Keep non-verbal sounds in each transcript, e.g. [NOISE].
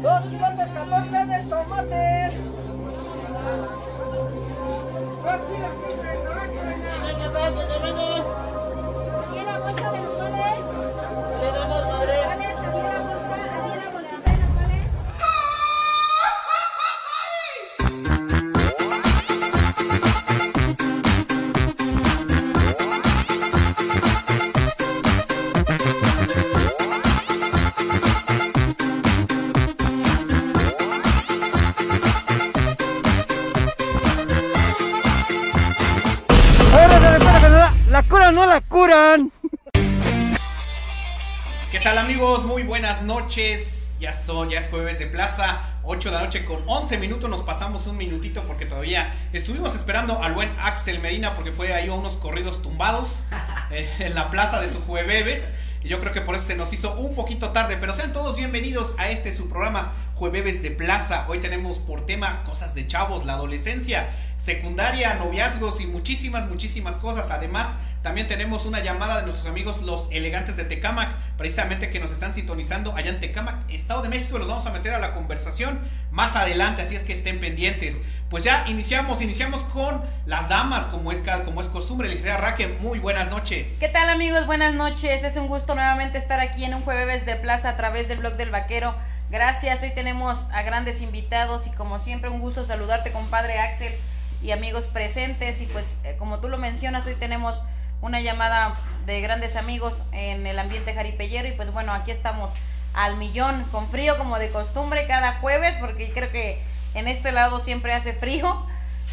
Dos kilotes 14 de tomates. Noches. Ya son, ya es jueves de plaza, 8 de la noche con 11 minutos. Nos pasamos un minutito porque todavía estuvimos esperando al buen Axel Medina porque fue ahí a unos corridos tumbados [LAUGHS] eh, en la plaza de su jueves. Y yo creo que por eso se nos hizo un poquito tarde. Pero sean todos bienvenidos a este su programa Jueves de Plaza. Hoy tenemos por tema cosas de chavos, la adolescencia, secundaria, noviazgos y muchísimas, muchísimas cosas. Además, también tenemos una llamada de nuestros amigos los elegantes de Tecamac, precisamente que nos están sintonizando allá en Tecamac, Estado de México. Los vamos a meter a la conversación más adelante, así es que estén pendientes. Pues ya iniciamos, iniciamos con las damas, como es, como es costumbre. Licenciada Raque, muy buenas noches. ¿Qué tal amigos? Buenas noches. Es un gusto nuevamente estar aquí en un jueves de plaza a través del blog del vaquero. Gracias. Hoy tenemos a grandes invitados y como siempre un gusto saludarte compadre Axel y amigos presentes. Y pues eh, como tú lo mencionas, hoy tenemos una llamada de grandes amigos en el ambiente jaripellero y pues bueno, aquí estamos al millón con frío como de costumbre cada jueves porque creo que en este lado siempre hace frío.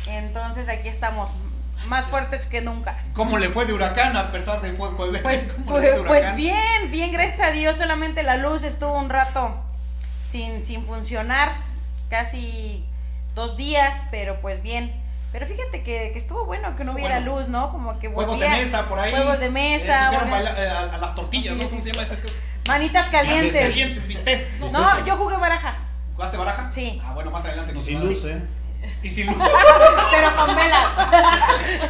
Entonces aquí estamos más fuertes que nunca. ¿Cómo le fue de huracán a pesar de fue jueves? Pues, [LAUGHS] ¿Cómo le fue pues, pues bien, bien, gracias a Dios. Solamente la luz estuvo un rato sin, sin funcionar, casi dos días, pero pues bien. Pero fíjate que, que estuvo bueno que no hubiera Bueno. luz, ¿no? Como que Juegos de volvía- mesa por ahí. Juegos de Eh, mesa. se volvía- eh, a, a las tortillas, ¿no? ¿Cómo se llama ese? manitas Calientes. calientes. Calientes, ¿vistes? No, No, yo jugué baraja, ¿Jugaste baraja? Sí. Ah, bueno, más adelante nos Sin luz, ¿eh? Y sin luz. [LAUGHS] pero con vela.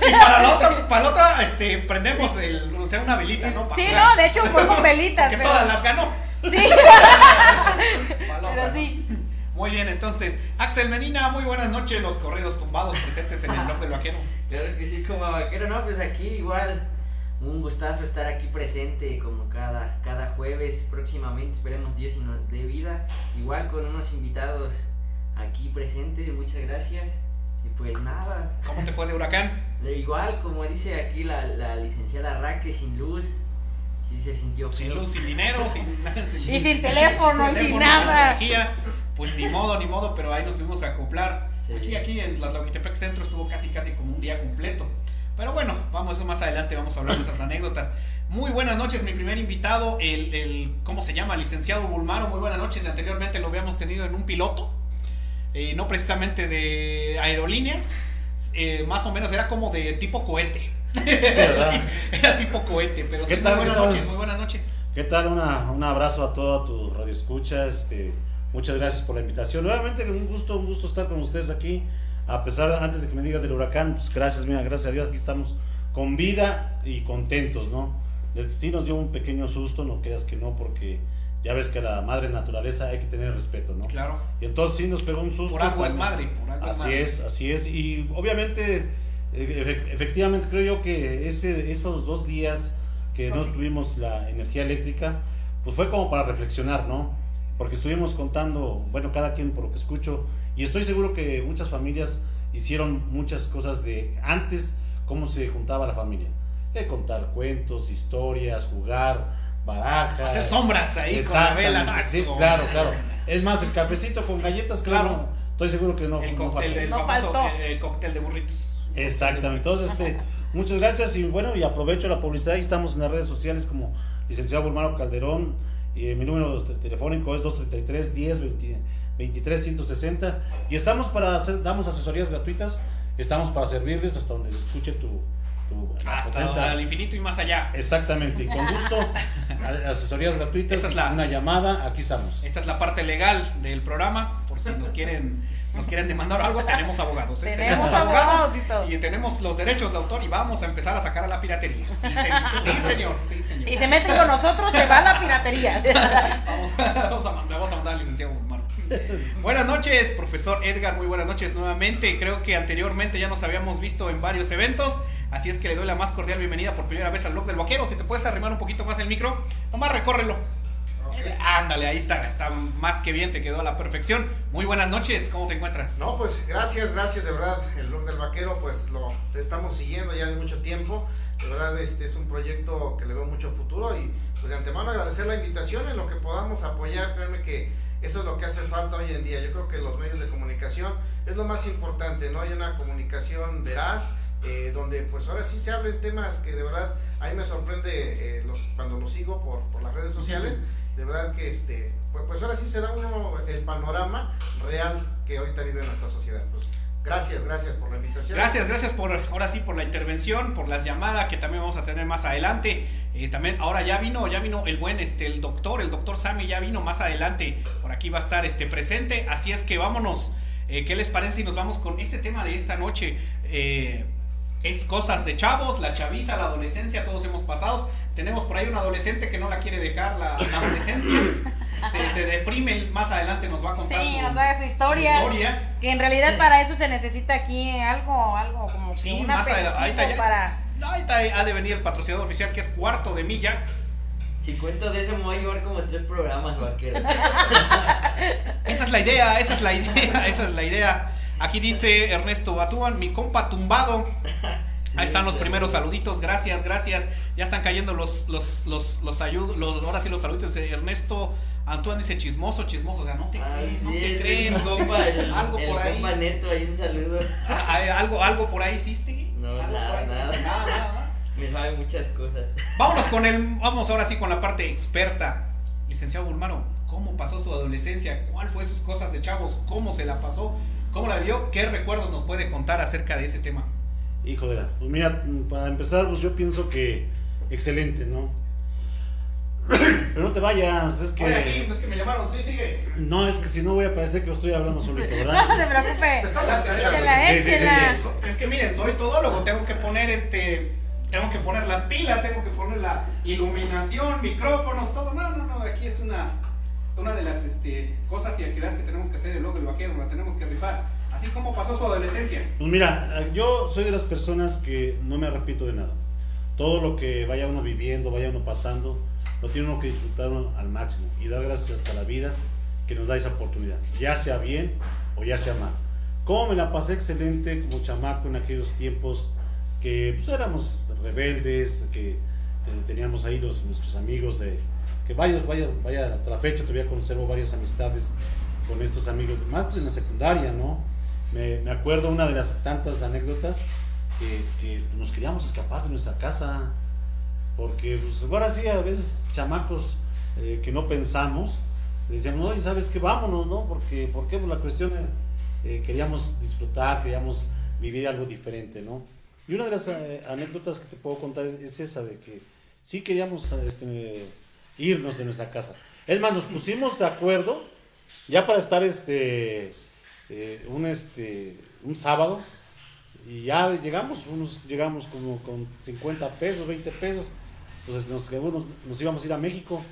y para la otra, para la otra, este, prendemos el, o sea, una velita, ¿no? Para Sí, jugar. no, de hecho fue con velitas. [LAUGHS] Que pero- todas las ganó. Sí, [LAUGHS] pero ¿no? sí. Muy bien, entonces, Axel Medina, muy buenas noches, los corridos tumbados presentes en el blog del vaquero. [LAUGHS] Claro que sí, como vaquero, no, pues aquí igual un gustazo estar aquí presente como cada, cada jueves, próximamente esperemos Dios y nos dé vida, igual con unos invitados aquí presentes, muchas gracias, y pues nada, ¿Cómo te fue de huracán? de igual como dice aquí la, la licenciada Raque, sin luz, sí se sintió Sin luz, sin dinero, sin, [LAUGHS] Y sin teléfono, y sin nada. energía. Pues ni modo, ni modo, pero ahí nos tuvimos a acoplar. Sí. Aquí, aquí en las Laugitepec Centro estuvo casi, casi como un día completo. Pero bueno, vamos eso más adelante, vamos a hablar de esas anécdotas. Muy buenas noches, mi primer invitado, el, el ¿cómo se llama? Licenciado Bulmaro, muy buenas noches. Anteriormente lo habíamos tenido en un piloto, eh, no precisamente de aerolíneas, eh, más o menos era como de tipo cohete. [LAUGHS] Era tipo cohete, pero ¿Qué sí, tal, muy buenas noches, muy buenas noches. ¿Qué tal? Una, un abrazo a toda tu radio escucha. Este, muchas gracias por la invitación. Nuevamente, un gusto, un gusto estar con ustedes aquí. A pesar, antes de que me digas del huracán, pues gracias, mira, gracias a Dios, aquí estamos con vida y contentos, ¿no? Sí nos dio un pequeño susto, no creas que no, porque ya ves que la madre naturaleza hay que tener respeto, ¿no? Claro. Y entonces sí nos pegó un susto. Por algo es madre, por algo es Así madre. es, así es. Y obviamente, eh, efe- efectivamente, creo yo que ese, esos dos días que no tuvimos la energía eléctrica, pues fue como para reflexionar, ¿no? Porque estuvimos contando, bueno, cada quien por lo que escucho, y estoy seguro que muchas familias hicieron muchas cosas de antes, cómo se juntaba la familia. De contar cuentos, historias, jugar, barajas. Hacer sombras ahí con la vela. sí, claro, claro. [LAUGHS] Es más, el cafecito con galletas, claro. Claro. Estoy seguro que no. El no cóctel, faltó. el No famoso faltó. eh, el cóctel de burritos. Exactamente. Entonces, este, [LAUGHS] muchas gracias y bueno, y aprovecho la publicidad. Ahí estamos en las redes sociales como licenciado Bulmaro Calderón. Y mi número telefónico es 233 10 20 23 160. Y estamos para hacer, damos asesorías gratuitas. Estamos para servirles hasta donde escuche tu. Tu Hasta potente- al infinito y más allá. Exactamente, y con gusto, [LAUGHS] asesorías gratuitas, Esa es la- una llamada, aquí estamos. Esta es la parte legal del programa. Por si nos quieren, nos quieren demandar algo, tenemos abogados. ¿eh? Tenemos abogados y todo. y tenemos los derechos de autor y vamos a empezar a sacar a la piratería. Sí, señor. Sí, [LAUGHS] señor. Sí, señor. Si se meten con nosotros, se va la piratería. [LAUGHS] Vamos, vamos a mandar, vamos a mandar al licenciado Guzmán. Buenas noches, profesor Edgar. Muy buenas noches nuevamente. Creo que anteriormente ya nos habíamos visto en varios eventos. Así es que le doy la más cordial bienvenida por primera vez al blog del vaquero. Si te puedes arrimar un poquito más el micro, nomás recórrelo. Eh, Ándale, ahí está, está más que bien, te quedó a la perfección. Muy buenas noches, ¿cómo te encuentras? No, pues gracias, gracias de verdad. El blog del vaquero, pues lo estamos siguiendo ya de mucho tiempo. De verdad, este es un proyecto que le veo mucho futuro y pues de antemano agradecer la invitación en lo que podamos apoyar. Créanme que eso es lo que hace falta hoy en día. Yo creo que los medios de comunicación es lo más importante, ¿no? Hay una comunicación veraz, eh, donde pues ahora sí se hablen temas que de verdad a mí me sorprende eh, los, cuando los sigo por, por las redes sociales. De verdad que este, pues, pues ahora sí se da uno el panorama real que ahorita vive nuestra sociedad. Pues gracias, gracias por la invitación. Gracias, gracias por ahora sí por la intervención, por las llamadas que también vamos a tener más adelante. Eh, también ahora ya vino, ya vino el buen este el doctor, el doctor Sammy ya vino más adelante. Por aquí va a estar este presente, así es que vámonos. ¿Qué les parece si nos vamos con este tema de esta noche? Es cosas de chavos, la chaviza, la adolescencia, todos hemos pasado. Tenemos por ahí un adolescente que no la quiere dejar la, la adolescencia. Se, se deprime, más adelante nos va a contar Sí, su, nos da su historia. su historia. Que en realidad para eso se necesita aquí algo, algo como que Sí, un más. Ahorita ya- para... Ahorita ha de venir el patrocinador oficial que es cuarto de milla. Si cuento de eso me voy a llevar como tres programas, vaquero. [LAUGHS] Esa es la idea, esa es la idea, esa es la idea. Aquí dice Ernesto Batúan, mi compa tumbado. Ahí están los primeros saluditos, gracias, gracias. Ya están cayendo los, los, los, los, ayud- los ahora sí los saluditos. Ernesto Antoine dice chismoso, chismoso, o sea, no te Ah, creen, no te creen. compa, el, algo el por ahí. compa neto, ahí un saludo. Ah, ah, algo, algo por ahí hiciste. No, ¿Algo por nada, ahí hiciste? nada. nada, nada, nada. Me sabe muchas cosas. Vámonos con el, [LAUGHS] vamos ahora sí con la parte experta. Licenciado Bulmaro, ¿cómo pasó su adolescencia? ¿Cuál fue sus cosas de chavos? ¿Cómo se la pasó? ¿Cómo la vivió? ¿Qué recuerdos nos puede contar acerca de ese tema? Hijo de la. Pues mira, para empezar, pues yo pienso que excelente, ¿no? [CLEARS THROAT] Pero no te vayas, es Oye, aquí, que. no es que me llamaron, sí, sigue. No, es que si no voy a parecer que estoy hablando [LAUGHS] solito, No ¿verdad? se preocupe. Te escuchando. Échela, Sí, sí, sí, échela. sí. Es que miren, soy todólogo, tengo que poner este. Tengo que poner las pilas, tengo que poner la iluminación, micrófonos, todo. No, no, no, aquí es una, una de las este, cosas y actividades que tenemos que hacer el logo del vaquero, la tenemos que rifar. Así como pasó su adolescencia. Pues mira, yo soy de las personas que no me arrepiento de nada. Todo lo que vaya uno viviendo, vaya uno pasando, lo tiene uno que disfrutar al máximo y dar gracias a la vida que nos da esa oportunidad, ya sea bien o ya sea mal. ¿Cómo me la pasé excelente como chamaco en aquellos tiempos que pues, éramos rebeldes, que eh, teníamos ahí los, nuestros amigos de que varios, vaya, vaya, hasta la fecha todavía conservo varias amistades con estos amigos, más pues, en la secundaria, ¿no? Me, acuerdo una de las tantas anécdotas que, que nos queríamos escapar de nuestra casa, porque pues, ahora sí, a veces chamacos eh, que no pensamos, decíamos, oye, ¿sabes qué? Vámonos, ¿no? Porque, porque pues, la cuestión eh, queríamos disfrutar, queríamos vivir algo diferente, ¿no? Y una de las eh, anécdotas que te puedo contar es, es esa de que sí queríamos este, irnos de nuestra casa. Es más, nos pusimos de acuerdo ya para estar este, eh, un, este, un sábado y ya llegamos, unos llegamos como con 50 pesos, 20 pesos. Entonces nos, nos, nos íbamos a ir a México,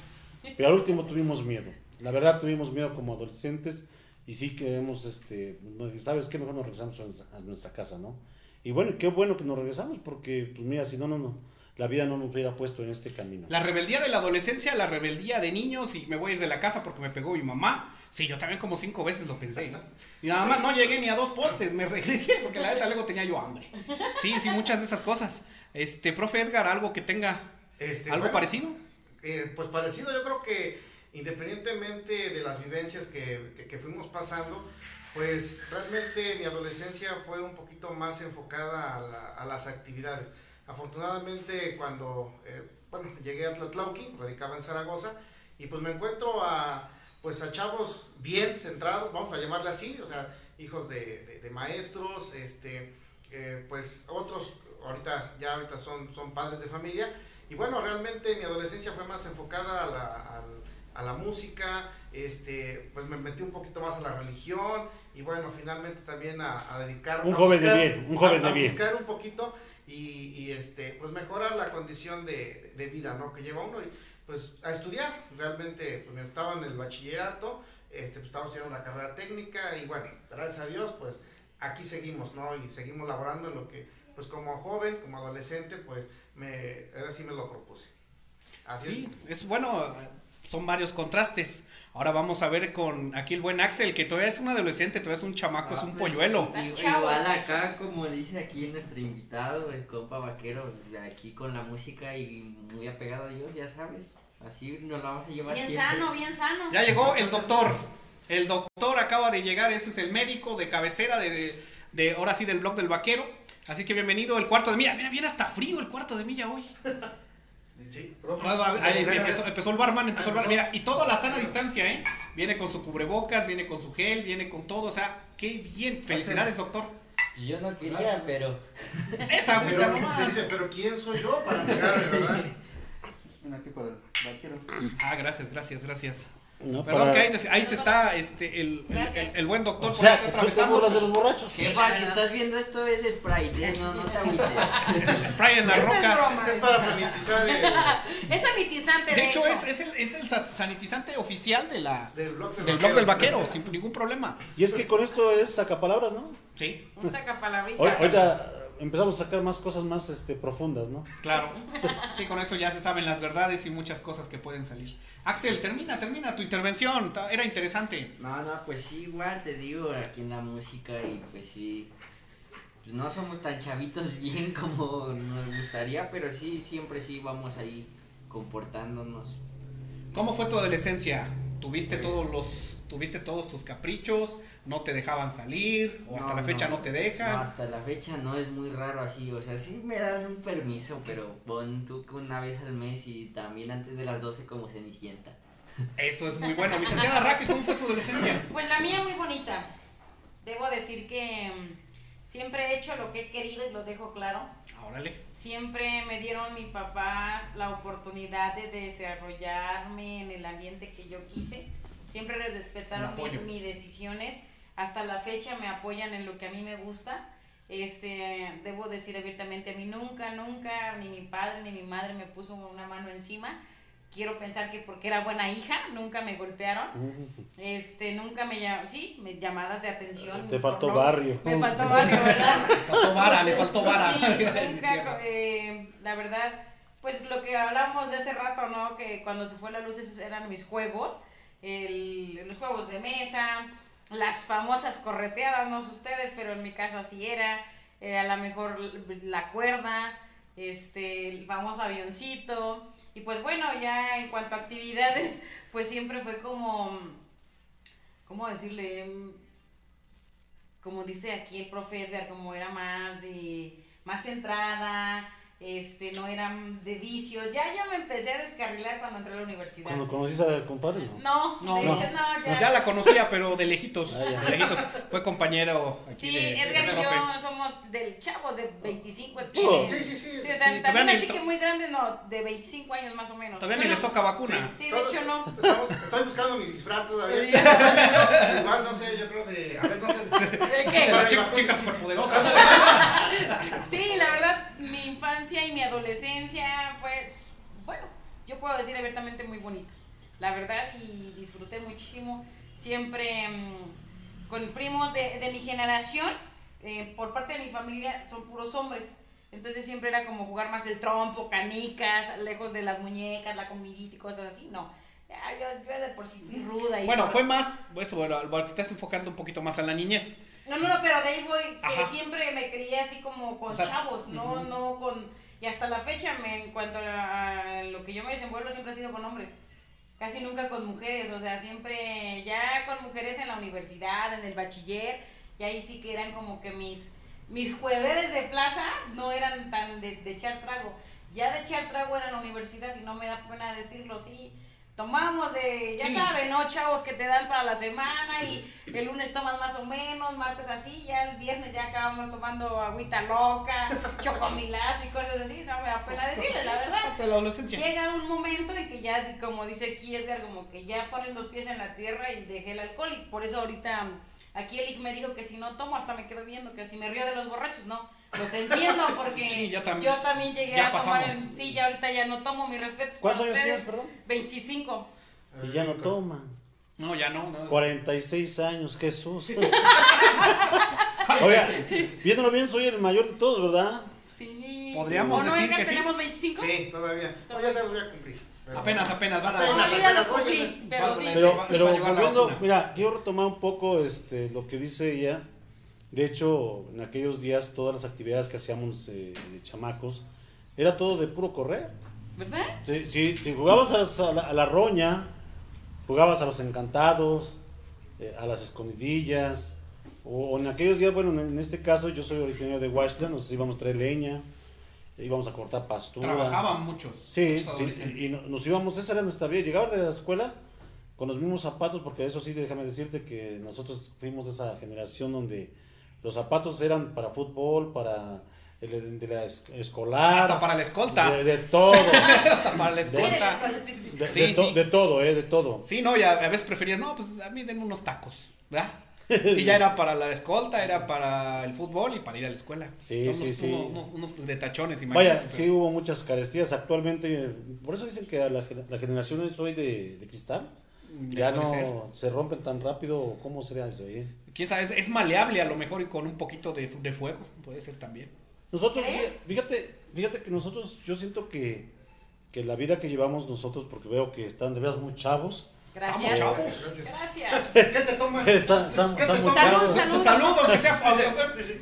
pero al último tuvimos miedo. La verdad tuvimos miedo como adolescentes y sí queremos, este, ¿sabes qué? Mejor nos regresamos a nuestra, a nuestra casa, ¿no? Y bueno, qué bueno que nos regresamos porque, pues mira, si no, no, no, la vida no nos hubiera puesto en este camino. La rebeldía de la adolescencia, la rebeldía de niños y me voy a ir de la casa porque me pegó mi mamá. Sí, yo también como cinco veces lo pensé, ¿no? Y nada más no llegué ni a dos postes, me regresé porque la neta luego tenía yo hambre. Sí, sí, muchas de esas cosas. Este, profe Edgar, algo que tenga Este, algo bueno, parecido. Eh, pues parecido, yo creo que independientemente de las vivencias que, que- que fuimos pasando, pues realmente mi adolescencia fue un poquito más enfocada a, la- a las actividades. Afortunadamente cuando eh, bueno, llegué a Tlatlauqui, radicaba en Zaragoza, y pues me encuentro a, pues a chavos bien centrados, vamos a llamarle así, o sea, hijos de, de- de maestros, este, eh, pues otros ahorita ya ahorita son, son padres de familia, y bueno, realmente mi adolescencia fue más enfocada a la- al, a la música, este, pues me metí un poquito más a la religión y bueno, finalmente también a, a dedicar Un a joven de buscar- bien, un joven a- de a bien. buscar un poquito y, y, este, pues mejorar la condición de, de vida, ¿no? Que lleva uno y pues a estudiar, realmente pues estaba en el bachillerato, este, pues estaba estudiando la carrera técnica y bueno, gracias a Dios pues aquí seguimos, ¿no? Y seguimos laborando en lo que pues como joven, como adolescente pues me, ahora sí me lo propuse. Así Sí, es bueno, son varios contrastes. Ahora vamos a ver con aquí el buen Axel, que todavía es un adolescente, todavía es un chamaco, es Ah, un pues, polluelo. Igual acá, como dice aquí nuestro invitado, el compa vaquero, aquí con la música y muy apegado a Dios, ya sabes. Así nos la vamos a llevar Bien siempre. sano, bien sano. Ya llegó el doctor. El doctor acaba de llegar, ese es el médico de cabecera de, de ahora sí del blog del vaquero. Así que bienvenido el cuarto de milla. Mira, viene hasta frío el cuarto de milla hoy. [LAUGHS] es. Sí, Ahí empezó, empezó el barman, empezó el barman. Mira, y todo a la sana distancia, ¿eh? Viene con su cubrebocas, viene con su gel, viene con todo. O sea, qué bien. Felicidades, doctor. Yo no quería, Gracias. pero Esa agüita Pero nomás. dice, pero ¿quién soy yo para negar, verdad? [LAUGHS] Ven aquí para el vaquero. Ah, gracias, gracias, gracias. No, Perdón para- que ahí, ahí se está este, el, el, Gracias. el buen doctor O por sea, que está atravesando. de los borrachos. jefa, si estás viendo esto es Sprite, ¿eh? no, no te agüites. Es el spray en la es roca. broma. Es para sanitizar el, Es sanitizante, de, De hecho, es, es, el, es el sa- sanitizante oficial de la, del blog del del blog del vaquero, sin ningún problema. Y es que con esto es sacapalabras, ¿no? Sí, Un sacapalabrita. Ahorita empezamos a sacar más cosas más este, profundas, ¿no? claro. [LAUGHS] Sí, con eso ya se saben las verdades y muchas cosas que pueden salir. Axel, termina, termina tu intervención. Era interesante. No, no, pues sí, igual te digo, aquí en la música y pues sí, pues no somos tan chavitos [LAUGHS] bien como nos gustaría, pero sí, siempre sí vamos ahí comportándonos. ¿Cómo fue tu adolescencia? ¿Tuviste Pues- todos los tuviste todos tus caprichos? ¿No te dejaban salir? ¿O hasta No, la fecha no, te dejan? No, hasta la fecha no es muy raro así, o sea, sí me dan un permiso, pero pon tú que una vez al mes y también antes de las 12 como cenicienta. Eso es muy [LAUGHS] bueno. Licenciada Raquel, ¿cómo fue su adolescencia? Pues la mía muy bonita. Debo decir que mm, siempre he hecho lo que he querido y lo dejo claro. Órale. Siempre me dieron mis papás la oportunidad de desarrollarme en el ambiente que yo quise. Siempre respetaron apoyo. mi- mis decisiones. Hasta la fecha me apoyan en lo que a mí me gusta. Este, debo decir abiertamente, a mí nunca, nunca, ni mi padre ni mi madre me puso una mano encima. Quiero pensar que porque era buena hija, nunca me golpearon. [LAUGHS] Este, nunca me llamaban, sí, me, llamadas de atención. Te faltó barrio. Me faltó barrio, ¿verdad? [LAUGHS] Le faltó vara, le faltó vara. Sí, [LAUGHS] nunca, eh, la verdad, pues lo que hablamos de hace rato, ¿no? Que cuando se fue la luz esos eran mis juegos, el- los juegos de mesa, las famosas correteadas, no sé ustedes, pero en mi caso así era, eh, a lo mejor la cuerda, este, el famoso avioncito, y pues bueno, ya en cuanto a actividades, [LAUGHS] pues siempre fue como, ¿cómo decirle? como dice aquí el profe como era más de, más centrada, este, no era de vicios. Ya yo me empecé a descarrilar cuando entré a la universidad. Cuando conociste al compadre, ¿no? No, No, de no. hecho no, ya. Ya la conocía, pero de lejitos. Ah, ya. de lejitos. Fue compañero aquí Sí, de, Edgar de y yo somos del chavos de 25 el Oh. Sí, sí, sí. Sí, o Sí, sea, todavía también ni así que muy grandes, no, de 25 años más o menos. Todavía ni Bueno, les toca vacuna. Sí, de hecho no. estoy buscando mi disfraz todavía. [LAUGHS] Igual, no sé, yo creo de. A ver, no sé. ¿De qué? Para chicas superpoderosas. Sí, la verdad, mi infancia y mi adolescencia fue, bueno, yo puedo decir abiertamente muy bonita. La verdad, y disfruté muchísimo. Siempre mm, con primos de, de mi generación, eh, por parte de mi familia, son puros hombres. Entonces siempre era como jugar más el trompo, canicas, lejos de las muñecas, la comidita y cosas así. No, yo, yo de por sí ruda. Y Bueno, por- fue más, eso, bueno, te estás enfocando un poquito más a la niñez. no, no, no, pero de ahí voy, que Ajá. siempre me crié así como con O sea, chavos, no, ujú. no con... Y hasta la fecha, me, en cuanto a, lo que yo me desenvuelvo, siempre ha sido con hombres. Casi nunca con mujeres, o sea, siempre ya con mujeres en la universidad, en el bachiller, y ahí sí que eran como que mis, mis jueves de plaza no eran tan de, de echar trago. Ya de echar trago era en la universidad y no me da pena decirlo, sí. Tomamos de, ya Sí. saben, ¿no? Chavos que te dan para la semana y el lunes tomas más o menos, martes así, ya el viernes ya acabamos tomando agüita loca, [LAUGHS] chocomilás y cosas así, no me da pena Cosas- decirles, cosas la verdad. la adolescencia. Llega un momento en que ya, como dice aquí Edgar, como que ya pones los pies en la tierra y dejé el alcohol y por eso ahorita aquí el Ic me dijo que si no tomo hasta me quedo viendo, que si me río de los borrachos, no, los entiendo porque Sí, yo también. yo también llegué Ya a tomar, pasamos. en, sí, ya ahorita ya no tomo, mi respeto. ¿Cuántos años tienes, perdón? 25. Y ya no toma. No, ya no. no. 46 años, Jesús. [LAUGHS] Oiga, viéndolo bien, soy el mayor de todos, ¿verdad? Sí. Podríamos ¿O no, decir Edgar, que sí. tenemos 25? Sí, todavía. No, ya te los voy a cumplir. Pero- Apenas, apenas van a. Apenas, yo ya los apenas, cumplí, pero ¿cuánto sí. Pero, pero mira, quiero retomar un poco este, lo que dice ella. De hecho, en aquellos días todas las actividades que hacíamos eh, de chamacos era todo de puro correr. ¿Verdad? Si, si, si jugabas a, la, a la roña, jugabas a los encantados, eh, a las escondidillas, o, o en aquellos días, bueno, en, en este caso yo soy originario de Huaxtla, nos íbamos a traer leña, íbamos a cortar pastura. Trabajaban muchos. Sí, muchos sí, y no- nos íbamos, esa era nuestra vida, llegar de la escuela con los mismos zapatos, porque eso sí, déjame decirte que nosotros fuimos de esa generación donde los zapatos eran para fútbol, para el de la es- escolar, Hasta para la escolta. de, de todo, [LAUGHS] Hasta para la escolta. de, Sí, de to- sí. de todo, eh, de todo. Sí, no, ya a veces preferías, no, pues a mí denme unos tacos, ¿verdad? [LAUGHS] Y ya era para la escolta, era para el fútbol y para ir a la escuela. Sí, sí, unos, sí. Unos, unos, unos de tachones, Vaya, imagínate. sí hubo muchas carestías actualmente, por eso dicen que a la, la generación es hoy de, de cristal, ya ser. no se rompen tan rápido, ¿cómo sería eso? eh? Quién sabe, es, es maleable a lo mejor y con un poquito de, de fuego, puede ser también. Nosotros, ¿Crees? fíjate, fíjate que nosotros, yo siento que, que la vida que llevamos nosotros, porque veo que están de veras muy chavos, Gracias. Vamos, Gracias, gracias. Gracias. ¿Qué te tomas? [LAUGHS] están, están- ¿Qué te tomas? chavos. Salud, salud, aunque sea.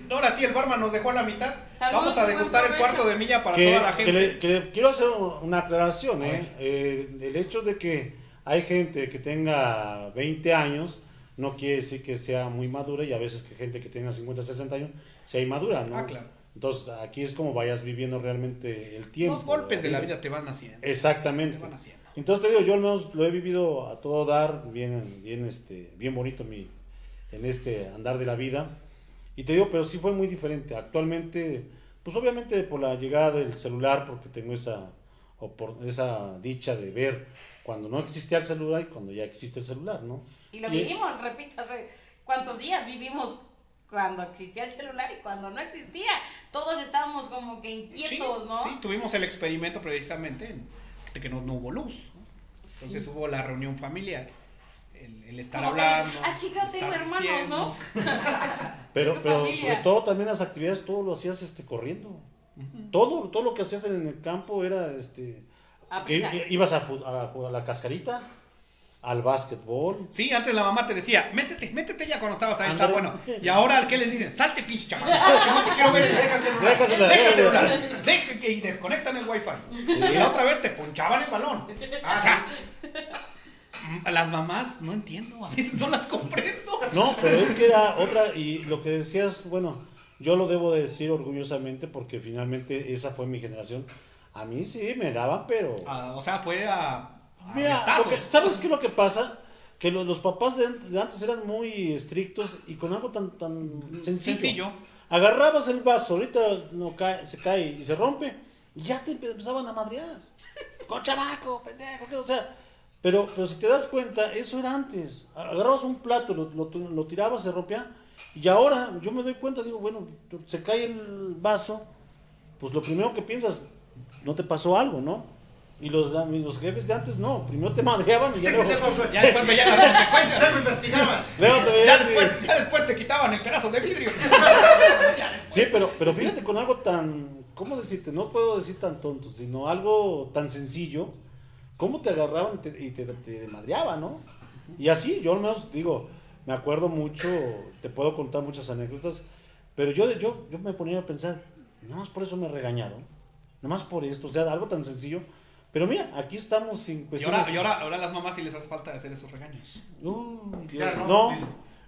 Ahora sí, el barman nos dejó la mitad. Salud, Vamos a degustar el cuarto de milla para que, toda la que gente. le- que le- quiero hacer una aclaración, A ¿eh? Eh, el hecho de que hay gente que tenga 20 años no quiere decir que sea muy madura y a veces que gente que tenga 50, 60 años sea inmadura, ¿no? Ah, claro. Entonces aquí es como vayas viviendo realmente el tiempo. Los golpes de la vida te van haciendo. Exactamente. Te van haciendo. Entonces te digo, yo al menos lo he vivido a todo dar, bien, bien, este, bien bonito mi, en este andar de la vida. Y te digo, pero sí fue muy diferente. Actualmente, pues obviamente por la llegada del celular, porque tengo esa, o por esa dicha de ver cuando no existía el celular y cuando ya existe el celular, ¿no? Y lo Y- vivimos, repito, hace cuántos días vivimos cuando existía el celular y cuando no existía. Todos estábamos como que inquietos, sí, ¿no? sí, tuvimos el experimento precisamente en- de que no, no hubo luz. ¿no? Entonces hubo la reunión familiar, el, el estar Como hablando. ah, chica, tengo hermanos, diciendo. ¿no? [LAUGHS] Pero, pero familia. sobre todo también las actividades, todo lo hacías este, corriendo. Todo, todo lo que hacías en el campo era, este, A que pesar. i- ibas a, a a la cascarita, al básquetbol. Sí, antes la mamá te decía, métete, métete ya cuando estabas ahí, está bueno. Y ahora, ¿qué les dicen? Salte, pinche chamaco, [LAUGHS] que no te quiero ver. Deja el celular. Deja el déjasela. celular. Deja que y desconectan el wifi. Y la otra vez te ponchaban el balón. Ah, O sea, mm, las mamás, no entiendo, a veces no las comprendo. No, pero es que era otra, y lo que decías, bueno, yo lo debo de decir orgullosamente porque finalmente esa fue mi generación. A mí sí me daban, pero... Ah, o sea, fue a, a Mira, que- ¿sabes qué es lo que pasa? Que lo- los papás de, an- de antes eran muy estrictos y con algo tan, tan sencillo. Sencillo. Agarrabas el vaso, ahorita no cae, se cae y se rompe, y ya te empezaban a madrear. [LAUGHS] Con chamaco, pendejo, ¿qué? o sea, pero, pero si te das cuenta, eso era antes. Agarrabas un plato, lo, lo, lo tirabas, se rompía, y ahora yo me doy cuenta, digo, bueno, se cae el vaso, pues lo primero que piensas, no te pasó algo, ¿no? Y los, los jefes de antes no, primero te madreaban y ya luego, Ya [LAUGHS] después veían las consecuencias. Ya me investigaban. Ya después, ya después te quitaban el pedazo de vidrio. [LAUGHS] [LAUGHS] Ya. Sí, pero, pero fíjate con algo tan, ¿cómo decirte? No puedo decir tan tonto, sino algo tan sencillo, ¿cómo te agarraban y te, y te, te madreaban, no? Y así, yo al menos digo, me acuerdo mucho, te puedo contar muchas anécdotas, pero yo, yo, yo me ponía a pensar, nomás por eso me regañaron, nomás por esto, o sea, algo tan sencillo. Pero mira, aquí estamos sin Y cuestiones. ahora, y ahora, ahora a las mamás sí les hace falta hacer esos regaños. Ya Dios, no,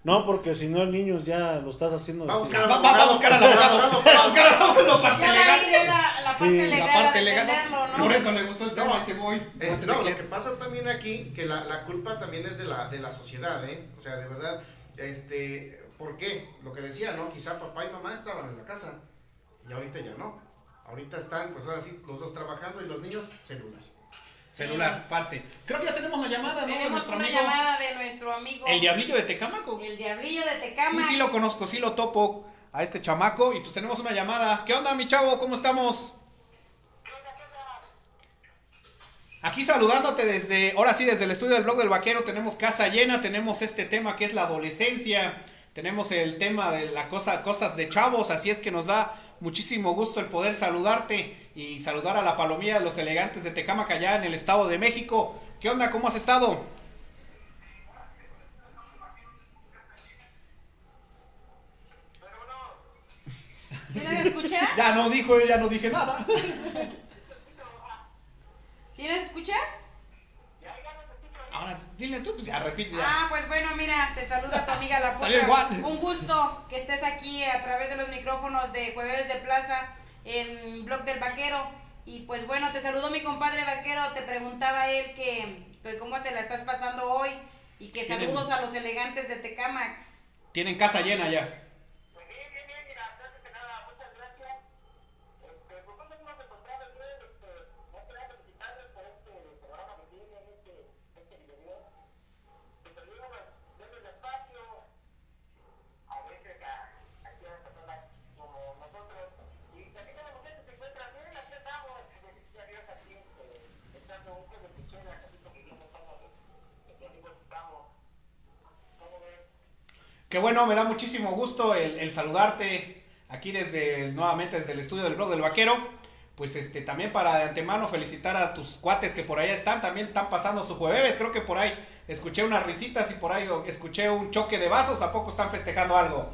no, porque si no el niño ya lo estás haciendo. Va a así. buscar Va, va- va a buscar al abogado. Va a buscar al abogado parte legal. la parte Sí. legal, La parte legal. ¿no? Por eso le gustó el tema No. y se voy. Este, no, lo que pasa también aquí, que la, la culpa también es de la, de la sociedad, ¿eh? O sea, de verdad, este, ¿por qué? Lo que decía, ¿no? Quizá papá y mamá estaban en la casa y ahorita ya no. Ahorita están, pues ahora sí, los dos trabajando y los niños, celular. Celular, parte. Creo que ya tenemos la llamada, ¿no? De Tenemos nuestro una amigo. llamada de nuestro amigo. El diablillo de Tecamaco. El diablillo de Sí, Tecama. sí lo conozco, sí lo topo a este chamaco y pues tenemos una llamada. ¿Qué onda, mi chavo? ¿Cómo estamos? Aquí saludándote desde, ahora sí, desde el estudio del blog del vaquero, tenemos casa llena, tenemos este tema que es la adolescencia, tenemos el tema de la cosa, cosas de chavos, así es que nos da muchísimo gusto el poder saludarte y saludar a la palomilla de los elegantes de Tecamac allá en el Estado de México. ¿Qué onda? ¿Cómo has estado? ¿Sí nos escuchas? [LAUGHS] Ya no dijo, ya no dije nada. ¿Sí nos escuchas? Ahora, dile tú, pues ya repite ya. Ah, pues bueno, mira, te saluda tu amiga La [LAUGHS] igual. Un gusto que estés aquí a través de los micrófonos de Jueves de Plaza en Blog del Vaquero. Y pues bueno, te saludó mi compadre Vaquero, te preguntaba él que, que cómo te la estás pasando hoy y que saludos a los elegantes de Tecamac. Tienen casa llena ya. Qué bueno, me da muchísimo gusto el, el saludarte aquí desde nuevamente desde el estudio del blog del vaquero. Pues este también para de antemano felicitar a tus cuates que por allá están, también están pasando su jueves, creo que por ahí escuché unas risitas y por ahí escuché un choque de vasos, ¿a poco están festejando algo?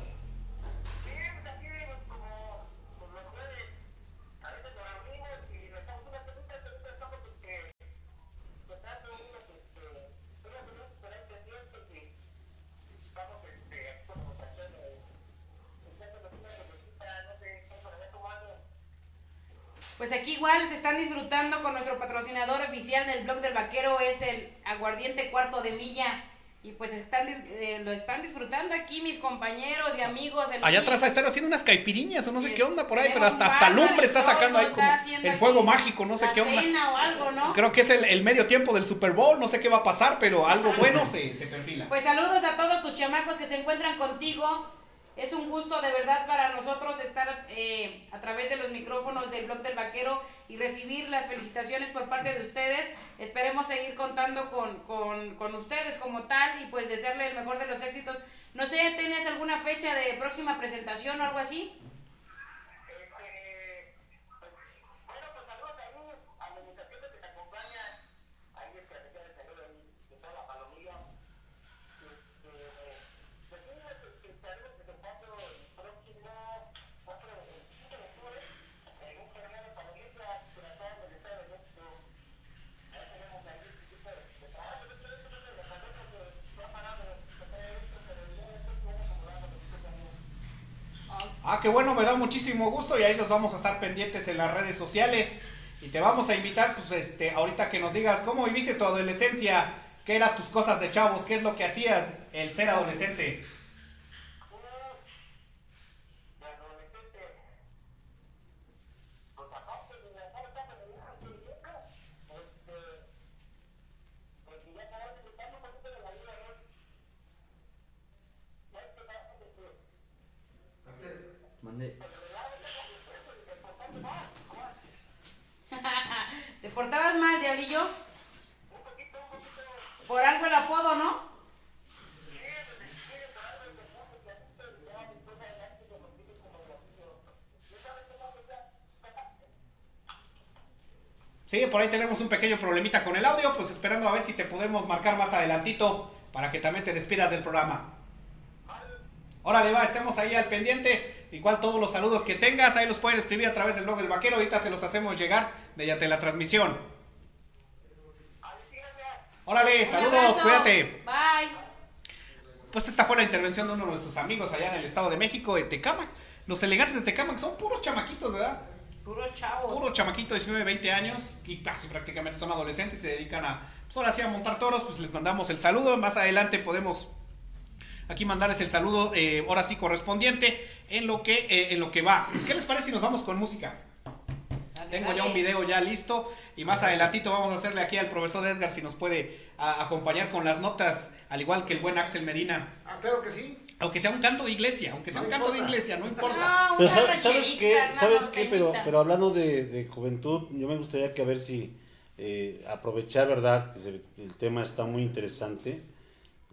Pues aquí igual se están disfrutando con nuestro patrocinador oficial del blog del vaquero, es el aguardiente cuarto de milla. Y pues están, eh, lo están disfrutando aquí mis compañeros y amigos. el Allá atrás están haciendo unas caipiriñas o no sé qué onda por ahí, pero hasta, hasta lumbre está sacando ahí como el fuego mágico, no sé qué onda. cena o algo, ¿no? Creo que es el, el medio tiempo del Super Bowl, no sé qué va a pasar, pero algo bueno [LAUGHS] se, se perfila. Pues saludos a todos tus chamacos que se encuentran contigo. Es un gusto de verdad para nosotros estar eh, a través de los micrófonos del blog del vaquero y recibir las felicitaciones por parte de ustedes. Esperemos seguir contando con, con, con ustedes como tal y pues desearle el mejor de los éxitos. No sé, ¿tienes alguna fecha de próxima presentación o algo así? Ah, qué bueno, me da muchísimo gusto y ahí los vamos a estar pendientes en las redes sociales. Y te vamos a invitar, pues, este, ahorita que nos digas cómo viviste tu adolescencia, qué eran tus cosas de chavos, qué es lo que hacías el ser adolescente. Mande. ¿Te portabas mal, diablillo? Por algo el apodo, ¿no? Sí, por ahí tenemos un pequeño problemita con el audio, pues esperando a ver si te podemos marcar más adelantito para que también te despidas del programa. Órale, va, estemos ahí al pendiente. Igual todos los saludos que tengas, ahí los pueden escribir a través del blog del vaquero. Ahorita se los hacemos llegar mediante la transmisión. Órale, Un saludos, abrazo. cuídate. Bye. pues esta fue la intervención de uno de nuestros amigos allá en el Estado de México, de Tecamac. Los elegantes de Tecamac son puros chamaquitos, ¿verdad? Puro chavos. Puro chamaquito de 19, 20 años y casi prácticamente son adolescentes y se dedican a, pues ahora sí a montar toros, pues les mandamos el saludo. Más adelante podemos aquí mandarles el saludo, eh, ahora sí correspondiente, en lo que, eh, en lo que va. ¿Qué les parece si nos vamos con música? Dale, Tengo ya un video ya listo y más adelantito vamos a hacerle aquí al profesor Edgar si nos puede a- acompañar con las notas, al igual que el buen Axel Medina. Ah, claro que sí. Aunque sea un canto de iglesia, aunque sea No un canto de iglesia, no importa. Ah, Pero ¿sabes, ¿sabes qué? ¿Sabes qué? Pero, pero hablando de, de juventud, yo me gustaría que a ver si eh, aprovechar, ¿verdad? Que se- el tema está muy interesante.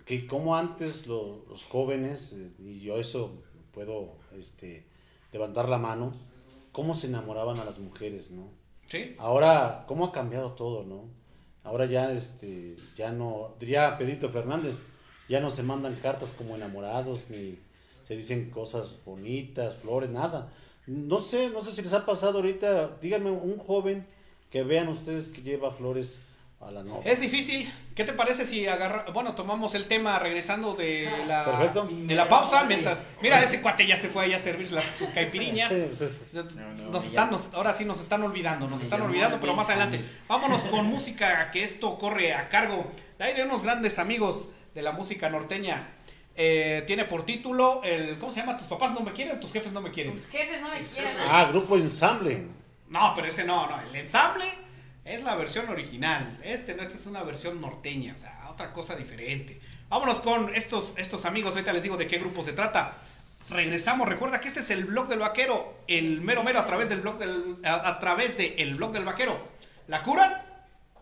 Que como antes lo- los jóvenes, eh, y yo eso puedo este, levantar la mano, cómo se enamoraban a las mujeres, ¿no? ¿Sí? Ahora, ¿cómo ha cambiado todo, no? Ahora ya, este, ya no, diría Pedrito Fernández, ya no se mandan cartas como enamorados, ni se dicen cosas bonitas, flores, nada. No sé, no sé si les ha pasado ahorita, díganme un joven que vean ustedes que lleva flores a la novia. Es difícil. ¿Qué te parece si agarra, bueno, tomamos el tema regresando de la Perfecto. de la pausa mientras mira ese cuate ya se fue a servir las sus caipiriñas. Sí, pues es- Nos están, nos- ahora sí nos están olvidando, nos están olvidando, pero más adelante. Vámonos con música, que esto corre a cargo de ahí de unos grandes amigos de la música norteña. Eh, tiene por título el, ¿cómo se llama? ¿Tus papás no me quieren? ¿Tus jefes no me quieren? Tus jefes no me quieren. Ah, grupo ensamble. No, pero ese no, no. El ensamble es la versión original. Este no, esta es una versión norteña, o sea, otra cosa diferente. Vámonos con estos, estos amigos. Ahorita les digo de qué grupo se trata. Regresamos. Recuerda que este es el blog del vaquero. El mero mero a través del blog del. a, a través del el blog del vaquero. ¿La curan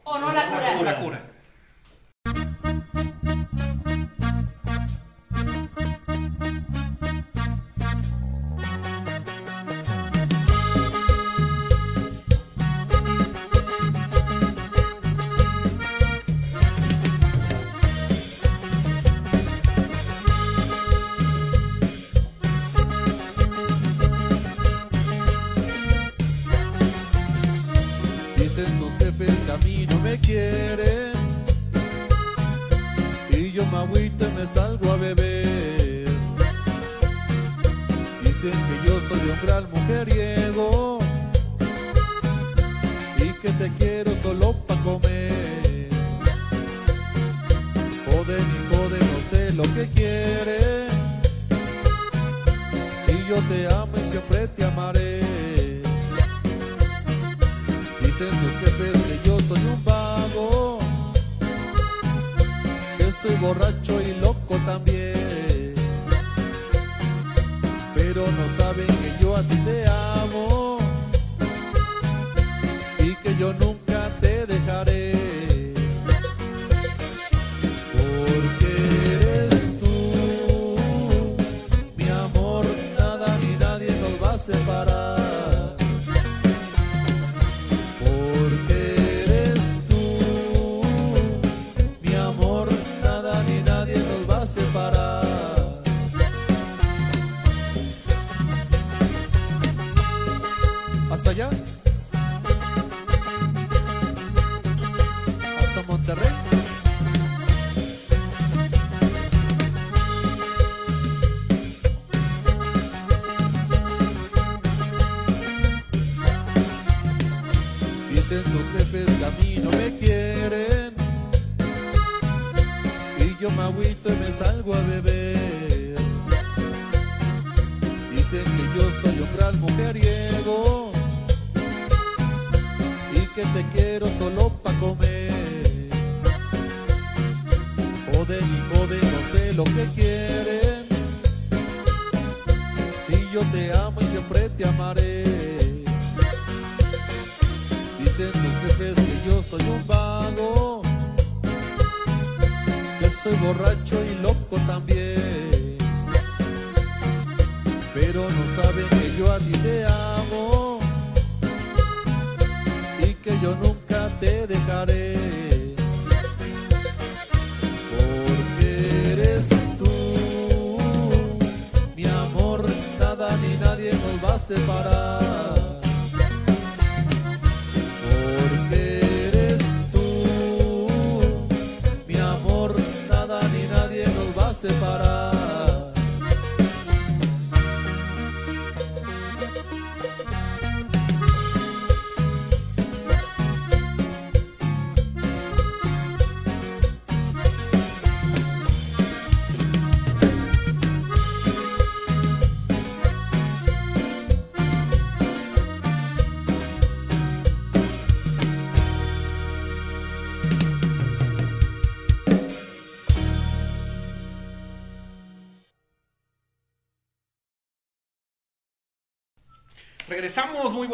¿O no la o cura? la curan?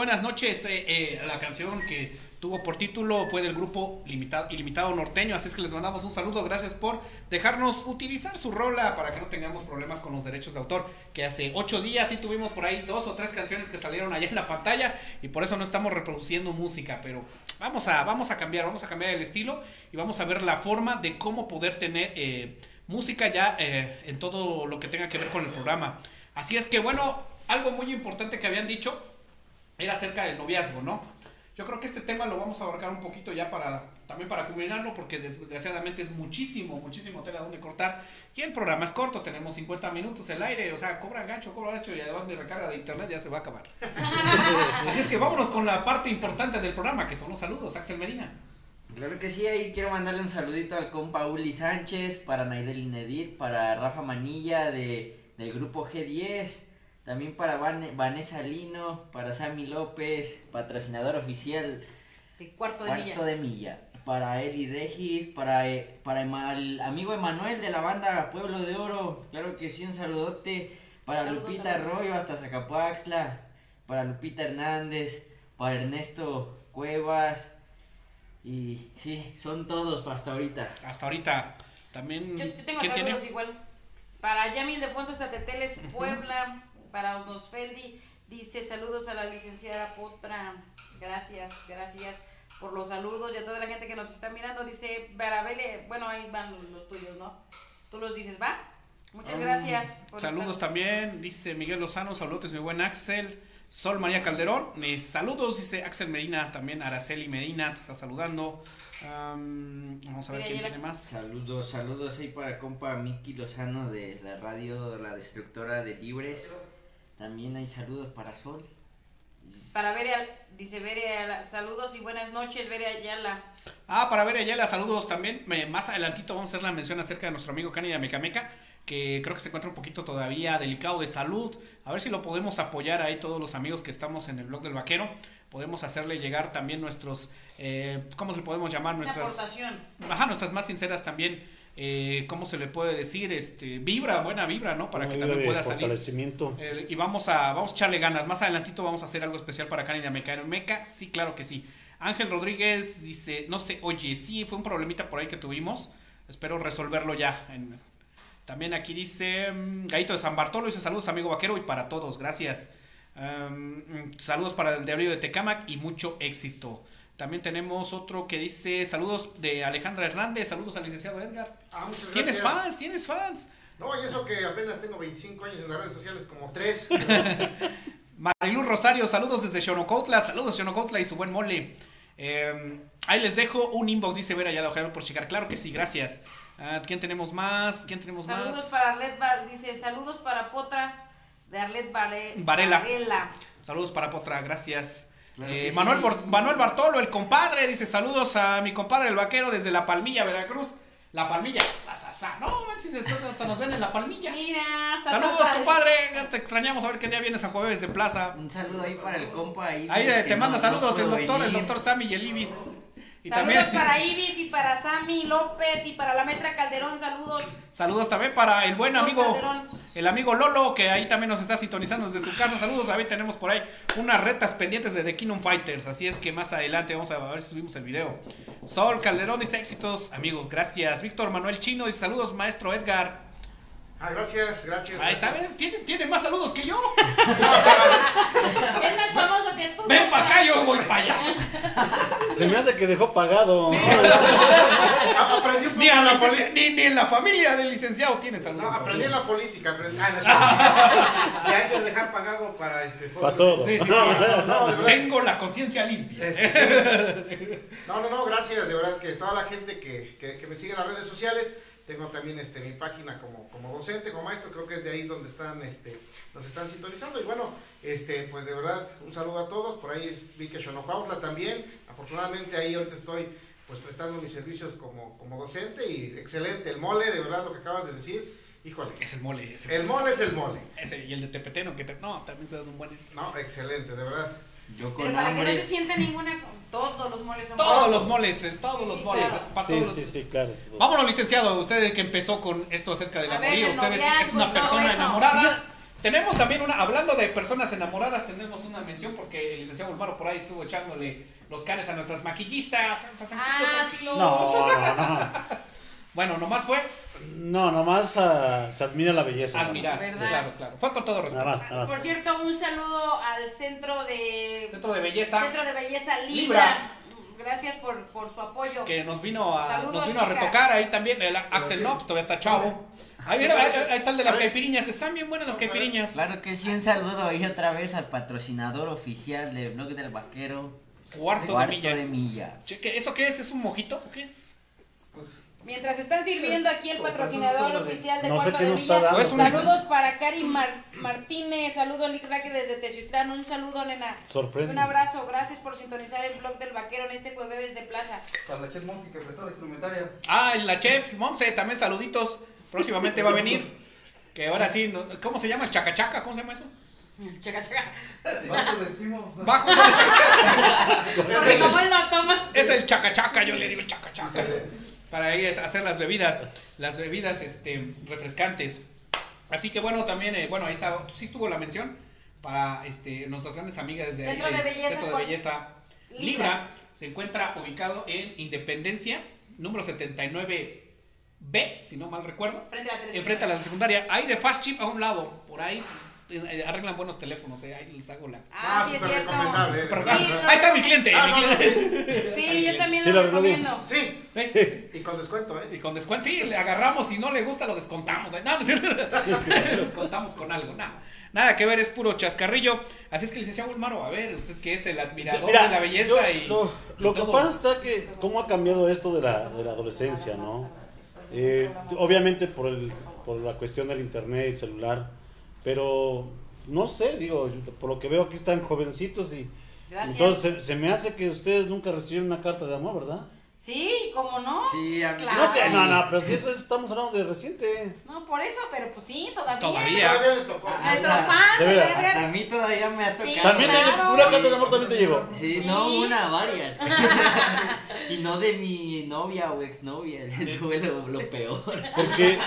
Buenas noches. Eh, eh, la canción que tuvo por título fue del grupo Limitado, Ilimitado Norteño, así es que les mandamos un saludo. Gracias por dejarnos utilizar su rola para que no tengamos problemas con los derechos de autor. Que hace ocho días sí tuvimos por ahí dos o tres canciones que salieron allá en la pantalla y por eso no estamos reproduciendo música. Pero vamos a, vamos a cambiar, vamos a cambiar el estilo y vamos a ver la forma de cómo poder tener eh, música ya en todo lo que tenga que ver con el programa. Así es que bueno, algo muy importante que habían dicho era acerca del noviazgo, ¿no? Yo creo que este tema lo vamos a abarcar un poquito ya para también para culminarlo porque desgraciadamente es muchísimo, muchísimo tela donde cortar y el programa es corto, tenemos 50 minutos el aire, o sea, cobra gancho, cobra gancho y además mi recarga de internet ya se va a acabar. [LAUGHS] Así es que vámonos con la parte importante del programa que son los saludos, Axel Medina. Claro que sí, ahí quiero mandarle un saludito al compa Uli Sánchez, para Naidel Inedit, para Rafa Manilla de, del grupo G10, también para Van- Vanessa Lino, para Sammy López, patrocinador oficial El cuarto de Cuarto milla. de milla. Para Eli Regis, para, eh, para el amigo Emanuel de la banda Pueblo de Oro, claro que sí, un saludote. Para Saludos, Lupita saludos. Arroyo hasta Zacapuaxtla, para Lupita Hernández, para Ernesto Cuevas. Y sí, son todos hasta ahorita. Hasta ahorita también Yo, yo tengo ¿quién tiene? saludos igual. Para Yamil Defonso Tateteles, Puebla. Para Osnosfeldi, dice saludos a la licenciada Potra. Gracias, gracias por los saludos y a toda la gente que nos está mirando. Dice Barabele, bueno, ahí van los, los tuyos, ¿no? Tú los dices, ¿va? Muchas gracias. por Saludos estar- también, dice Miguel Lozano, saludos mi buen Axel. Sol María Calderón, eh, saludos, dice Axel Medina, también Araceli Medina, te está saludando. Am, vamos a ver Mira, quién tiene más. Saludos, saludos ahí para compa Miki Lozano de la radio La Destructora de Libres. También hay saludos para Sol. Para Veria, dice Veria, saludos y buenas noches, Veria Ayala. Ah, para ver allá las saludos también. me- más adelantito vamos a hacer la mención acerca de nuestro amigo Cánida Mecameca, que creo que se encuentra un poquito todavía delicado de salud. A ver si lo podemos apoyar ahí todos los amigos que estamos en el blog del vaquero. Podemos hacerle llegar también nuestros, eh, ¿cómo se le podemos llamar? Una Nuestras, aportación. ajá, nuestras más sinceras también. Eh, ¿Cómo se le puede decir? Este, vibra, buena vibra, ¿no? Para Una que también de pueda salir. Eh, y vamos a, vamos a echarle ganas. Más adelantito vamos a hacer algo especial para Canina Meca. Meca, sí, claro que sí. Ángel Rodríguez dice, no sé, oye, sí, fue un problemita por ahí que tuvimos. Espero resolverlo ya. En- También aquí dice mm, Gaito de San Bartolo, dice saludos amigo vaquero y para todos, gracias. Um, mm, saludos para el diario de Tecamac y mucho éxito. También tenemos otro que dice saludos de Alejandra Hernández, saludos al licenciado Edgar. Ah, muchas ¿Tienes gracias. fans? ¿Tienes fans? No, y eso que apenas tengo 25 años en las redes sociales, como 3. [LAUGHS] [LAUGHS] Mariluz Rosario, saludos desde Xonocautla, saludos Xonocautla y su buen mole. Eh, ahí les dejo un inbox, dice Vera, ya lo dejaron por checar. Claro que sí, gracias. Ah, ¿Quién tenemos más? ¿Quién tenemos Saludos más? para Arlet Bar, dice saludos para Potra de Arlet Vare- Varela. Varela. Saludos para Potra, gracias. Claro Eh, Manuel, sí. Bor- Manuel Bartolo, el compadre, dice saludos a mi compadre el vaquero desde La Palmilla, Veracruz. La Palmilla, sa, sa, sa. no manches, hasta nos ven en La Palmilla. Mira, sa, Saludos, sa, sa. compadre, ya te extrañamos a ver qué día vienes a jueves de plaza. Un saludo ahí para el compa Ibis, Ahí eh, te manda no- no saludos el doctor, el doctor Sammy y el Ibis. Y Saludos también para [LAUGHS] Ibis y para Sammy López y para la maestra Calderón, saludos. saludos también para el buen amigo Calderón. El amigo Lolo que ahí también nos está sintonizando desde su casa. Saludos, ahí tenemos por ahí unas retas pendientes de The Kingdom Fighters, así es que más adelante vamos a ver si subimos el video. Sol Calderón dice éxitos, amigos, gracias. Víctor Manuel Chino dice saludos, maestro Edgar. Ah, gracias, gracias. Ahí está, gracias. tiene, tiene más saludos que yo. [LAUGHS] Es más famoso que tú. Ven para acá, yo voy para allá. [LAUGHS] Se me hace que dejó pagado. Sí. [LAUGHS] Ah, aprendí un poco Ni, a la ni, ni en la familia del licenciado tiene saludos. No, aprendí en la política. Aprendí. Ah, no, sí. Hay que dejar pagado para este. Para todo. Sí, sí, sí. No, no. Tengo la conciencia limpia. Este, sí. No, no, no, gracias, de verdad que toda la gente que, que, que me sigue en las redes sociales, tengo también este, mi página como, como docente, como maestro, creo que es de ahí donde están, este, nos están sintonizando. Y bueno, este, pues de verdad, un saludo a todos, por ahí vi que Xonocuautla también, afortunadamente ahí ahorita estoy pues prestando mis servicios como, como docente y excelente, el mole, de verdad lo que acabas de decir, híjole, Es el mole. Es el mole es el mole, Ese, y el de Tepeteno, que te- no, también se da un buen. no, excelente, de verdad. Yo Pero con para que no se sienta ninguna. Todos los moles son Todos los moles, todos los moles. claro. para Sí, todos los- sí, sí, claro. Vámonos, licenciado. Usted que empezó con esto acerca de la moría, usted es, una persona eso. enamorada. Tenemos también una, hablando de personas enamoradas, tenemos una mención porque el licenciado Ulmaro por ahí estuvo echándole los canes a nuestras maquillistas. Ah, sí. No, no, no. [LAUGHS] Bueno, nomás fue No, nomás ah, se admira la belleza. admirar. ¿Verdad? Claro, claro. Fue con todo Nada respeto. más, nada Por más. cierto, un saludo al centro de Centro de belleza Centro de Belleza Libra. Libra. Gracias por, por su apoyo. que nos vino a, Saludos, nos vino a retocar ahí también. El Axel Nop, todavía está chavo. Ahí, mira, ahí, ahí está el de las caipiriñas. Están bien buenas las caipiriñas. Claro que sí, un saludo ahí otra vez al patrocinador oficial del blog del vaquero. Cuarto, de Cuarto milla. de milla. Che, ¿qué- ¿Eso qué es? ¿Es un mojito? ¿Qué es? Mientras están sirviendo aquí el patrocinador oficial de No sé Cuarto de Villa, saludos para Cari Mar- Martínez, saludos Lick desde Teciutlán, un saludo nena. Sorprende. Un abrazo, gracias por sintonizar el blog del vaquero en este jueves de plaza. Para la Chef Monkey que prestó la instrumentaria. Ah, y la chef Monse, también saluditos. Próximamente va a venir. Que ahora sí, ¿cómo se llama? ¿El chacachaca? ¿Cómo se llama eso? Chaca, chaca. Bajo de estimo. Bajo. [LAUGHS] Porque como él no toma. es el chacachaca, yo le digo el chacachaca. Para ahí es hacer las bebidas, las bebidas este, refrescantes. Así que bueno, también, eh, bueno, ahí está, sí estuvo la mención para este, nuestras grandes amigas de Centro ahí, de Belleza Centro de Belleza Libra. Libra. Se encuentra ubicado en Independencia, número 79B, si no mal recuerdo. Frente a la televisión. Enfrente a la secundaria. Hay de Fast Chip a un lado, por ahí. Eh, arreglan buenos teléfonos, eh, ahí les hago la. Ah, sí es súper cierto. recomendable. Sí, ahí está mi cliente, Ah, mi no, no, cliente. Sí, yo también Sí, lo lo recomiendo. Sí, Sí. y con descuento, Y ¿eh? con descuento, sí, le agarramos, si no le gusta lo descontamos. No, cierto. [LAUGHS] descontamos con algo, nada. Nada que ver, es puro chascarrillo. Así es que, licenciado Ulmaro, a ver, usted que es el admirador Mira, de la belleza yo- y. Lo, y lo que todo. pasa está que, ¿cómo ha cambiado esto de la, de la adolescencia, no? Eh, obviamente por, el, por la cuestión del internet y celular, pero no sé, digo, por lo que veo aquí están jovencitos y Gracias. entonces se, se me hace que ustedes nunca recibieron una carta de amor, ¿verdad? Sí, ¿cómo no? Sí, a mí- Claro. No, no, no, pero si eso es- estamos hablando de reciente. No, por eso, pero pues sí, todavía. Todavía. Todavía le tocó. Nuestros fans, de. Hasta a mí todavía me ha Sí. tocado. También te- claro. una carta de amor también te llegó. Sí, Sí. no una, varias. [LAUGHS] y no de mi novia o exnovia, [LAUGHS] eso fue lo, lo peor. Porque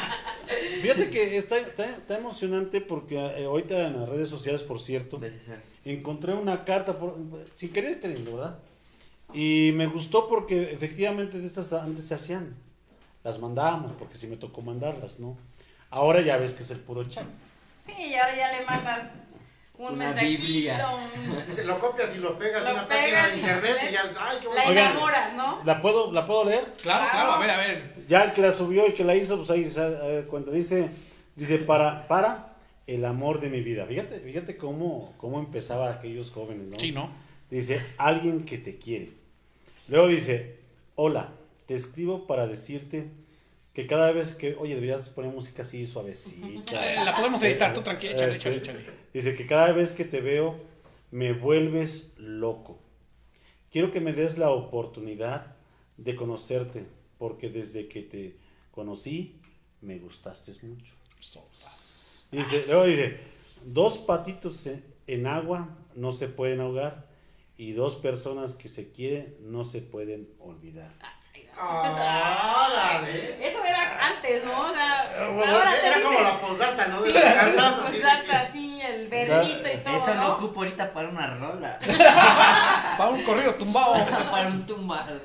fíjate que está, está, está emocionante porque eh, ahorita en las redes sociales, por cierto, encontré una carta, por, sin querer queriendo, ¿verdad? Y me gustó porque efectivamente de estas antes se hacían. Las mandábamos, porque si me tocó mandarlas, ¿no? Ahora ya ves que es el puro chat. Sí, y ahora ya le mandas un Una mensajito. Biblia. un- Dice, lo copias y lo pegas Lo en una página de internet y ya, ay, qué La enamoras, ¿no? ¿La puedo, ¿La puedo leer? Claro, claro, a ver, a ver. Ya el que la subió y que la hizo, pues ahí se da cuenta. Dice, dice para, para el amor de mi vida. Fíjate, fíjate cómo, cómo empezaba aquellos jóvenes, ¿no? Sí, ¿no? Dice, alguien que te quiere. Luego dice, hola, te escribo para decirte que cada vez que, oye, deberías poner música así suavecita. Eh, La podemos editar, tú tranquilo, échale, Este, échale, échale. Dice que cada vez que te veo me vuelves loco. Quiero que me des la oportunidad de conocerte, porque desde que te conocí me gustaste mucho. Dice, luego dice, dos patitos en, en agua no se pueden ahogar y dos personas que se quieren no se pueden olvidar. Ah. Eso era antes, ¿no? O sea, bueno, ahora te Era como dice- la postdata, ¿no? De Sí, las cartas, así de postdata, que- sí, el versito y todo, Eso ¿no? lo ocupo ahorita para una rola. [LAUGHS] Para un corrido tumbado. [LAUGHS] para un tumbado.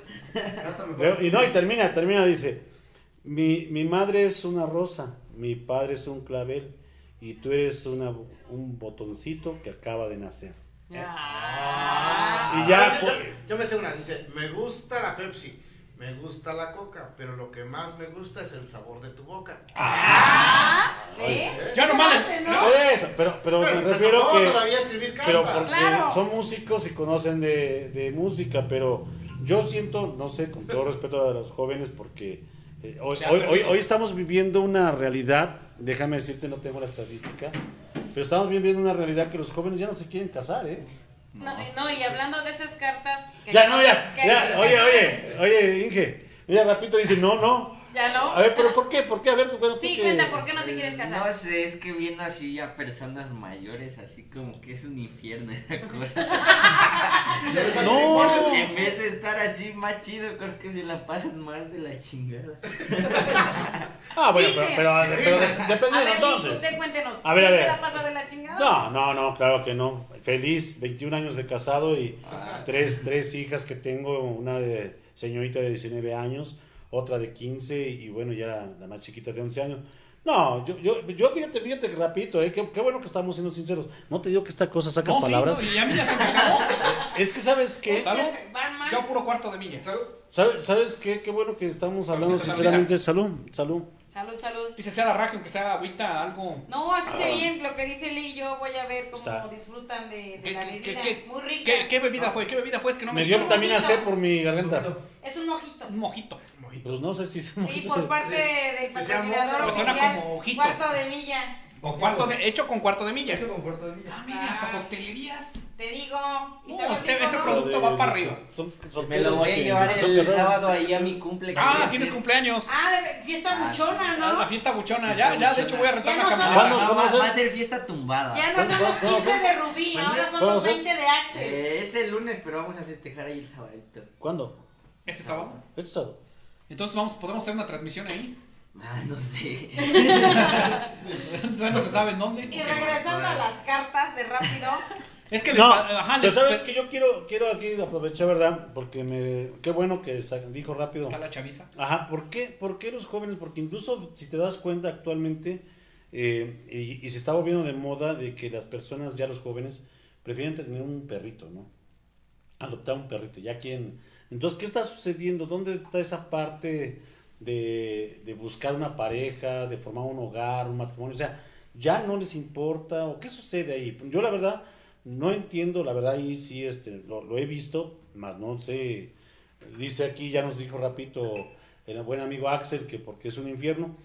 Y no, y termina, termina, dice, mi, mi madre es una rosa, mi padre es un clavel y tú eres una, un botoncito que acaba de nacer. Ah. Y ya, yo, pues- yo- yo me sé una, dice, me gusta la Pepsi, me gusta la Coca, pero lo que más me gusta es el sabor de tu boca. Ah, ¿eh? Ya Eso nomás hace, ¿no? Por eso, pero, pero Pero me refiero que... todavía escribir Pero cartas. porque Claro. son músicos y conocen de, de música, pero yo siento, no sé, con todo respeto a los jóvenes, porque eh, hoy, hoy estamos viviendo una realidad, déjame decirte, no tengo la estadística, pero estamos viviendo una realidad que los jóvenes ya no se quieren casar, ¿eh? No, y- no, y hablando de esas cartas. que- Ya, no, ya, ya, oye, oye, oye, Inge, ella rapidito dice, no, no, ¿Ya no? A ver, pero ¿por qué? ¿Por qué? A ver, bueno, Sí, porque- cuenta, ¿por qué no te quieres casar? No sé, es que viendo así a personas mayores, así como que es un infierno esa cosa. [LAUGHS] [LAUGHS] No. En vez de estar así más chido, creo que se la pasan más de la chingada. [LAUGHS] Ah, bueno, Dice. pero, pero, pero A dependiendo ver, entonces. usted cuéntenos. A ver, a ¿sí ver. se la pasa de la chingada? No, no, no, claro que no. Feliz, 21 años de casado y Ah. tres, tres hijas que tengo, una de señorita de 19 años, otra de 15 y bueno, ya la, la más chiquita de 11 años. No, yo, yo, yo fíjate, fíjate que rapidito, eh, qué, qué bueno que estamos siendo sinceros. No te digo que esta cosa saca No, sí, palabras. no, y a mí ya se me acabó. [LAUGHS] Es que sabes qué, ¿Salud? que van mal. Yo puro cuarto de milla. ¿sabes, sabes qué, qué bueno que estamos hablando sinceramente. Salud, salud. Salud, salud. Dice sea la raja, aunque sea agüita, algo. No, así de bien, lo que dice Lee, yo voy a ver cómo Está. disfrutan de, de ¿Qué, la qué, bebida. qué, Muy rica. ¿qué, qué bebida fue? ¿Qué bebida fue? Es que no me, Me dio suena. vitamina C por mi garganta. Es un mojito. Un mojito. Pues no sé si se Sí, por parte del Sí, se patrocinador suena oficial. como. Cuarto de milla. Con cuarto de, hecho con cuarto de milla. Hecho con cuarto de milla. Ah, mira, hasta coctelerías. Te digo. ¿y No, este- este no? producto va para arriba. Son- son Me lo voy a llevar el sábado ahí a mi cumple. que voy Ah, tienes hacer. cumpleaños. Ah, de fiesta Ah, buchona, Ah, ¿no? La fiesta buchona. Ya, ya, de hecho voy a rentar una no camioneta. ¿Cuándo? No, ¿Cómo va, va a ser? fiesta tumbada. Ya no ¿Cuándo- son los cuándo- 15 de Rubí, ahora son ¿Cuándo los son? 20 de Axel. Eh, es el lunes, pero vamos a festejar ahí el sabadito. ¿Cuándo? Este sábado. Este sábado. Entonces vamos, podemos hacer una transmisión ahí. Ah, no sé. [LAUGHS] No se sabe en dónde. Y regresando a las cartas de rápido, Es que les No, ajá, pero les sabes que yo quiero, quiero aquí aprovechar, ¿verdad? Porque me, qué bueno que dijo rápido. está la chaviza. Ajá, ¿por qué, ¿por qué los jóvenes? Porque incluso si te das cuenta actualmente, eh, y, y se está volviendo de moda de que las personas, ya los jóvenes, prefieren tener un perrito, ¿no? Adoptar un perrito, ya quien... Entonces, ¿qué está sucediendo? ¿Dónde está esa parte de, de buscar una pareja, de formar un hogar, un matrimonio? O sea, ya no les importa, o qué sucede ahí. Yo la verdad no entiendo, la verdad ahí sí este, lo, lo he visto, más no sé, dice aquí, ya nos dijo rapito el buen amigo Axel que porque es un infierno,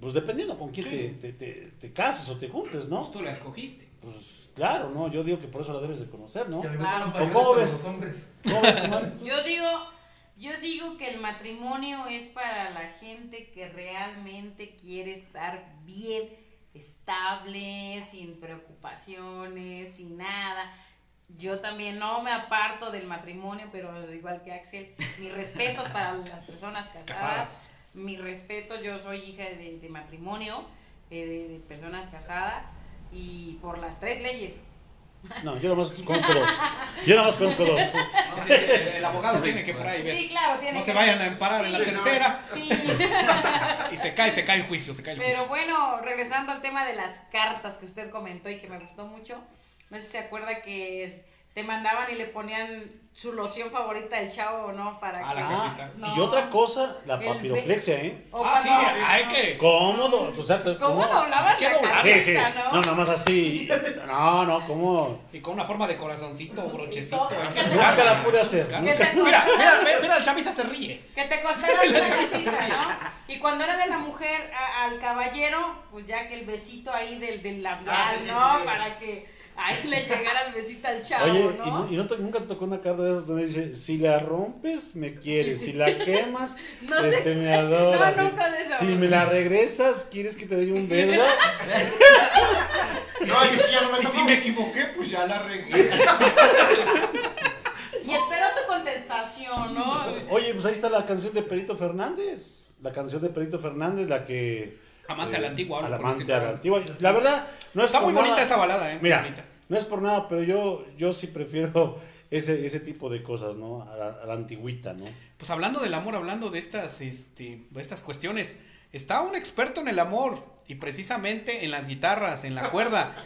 pues dependiendo con quién te, te, te- te cases o te juntes, ¿no? Pues tú la escogiste. Pues claro, ¿no? Yo digo que por eso la debes de conocer, ¿no? Claro. ¿O cómo ves? para los hombres. ¿Cómo ves, yo digo, yo digo que el matrimonio es para la gente que realmente quiere estar bien, estable, sin preocupaciones, sin nada. Yo también no me aparto del matrimonio, pero igual que Axel, mis respetos para las personas casadas. Casadas. Mi respeto, yo soy hija de, de matrimonio, eh, de, de personas casadas y por las tres leyes. No, yo nomás conozco dos. Yo nomás conozco dos. No, sí, el, el abogado tiene que por ahí ver. Sí, claro, tiene No que se vayan a emparar en la tercera Sí. y se cae, se cae el juicio, se cae el Pero juicio. bueno, regresando al tema de las cartas que usted comentó y que me gustó mucho, no sé si se acuerda que es- te mandaban y le ponían su loción favorita del chavo, ¿no? Para Ah, que... la Ah. No. y otra cosa, la papiroflexia, ¿eh? o Ah, sí, hay que. Cómodo, o sea, te- ¿Cómo ¿cómo? doblabas ¿Qué la doblar? Sí, sí. cartita, No, no? nada más así. No, no, ¿cómo? Y con una forma de corazoncito, brochecito. Nunca la pude hacer. nunca. ¿Qué te Mira, mira, mira, mira, el chaviza se ríe. Que te costara [LAUGHS] La chaviza se cosita, ríe. ¿no? Y cuando era de la mujer a- al caballero, pues ya que el besito ahí del, del labial, Ah, sí, sí, ¿no? sí, sí. Para que ahí le llegara el besito al chavo, Oye, ¿no? ¿y, no, y no te- nunca te tocó una carta de esas donde dice, si la rompes, me quieres, si la quemas, [LAUGHS] No sé. este, me adoras. No, si- nunca de eso. Si me la regresas, ¿quieres que te dé un beso? [LAUGHS] No, y si ya no me Y si me equivoqué, pues ya la regué. Y espero tu contestación, ¿no? Oye, pues ahí está la canción de Perito Fernández. La canción de Perito Fernández, la que... eh, Amante a la antigua, A ahora la por amante decirlo. a la antigua. La verdad, no es Está por muy bonita esa balada, ¿eh? Mira, bonita. no es por nada, pero yo, yo sí prefiero [LAUGHS] ese, ese tipo de cosas, ¿no? A la, a la antigüita, ¿no? Pues hablando del amor, hablando de estas, este, de estas cuestiones, está un experto en el amor y precisamente en las guitarras, en la cuerda. [LAUGHS]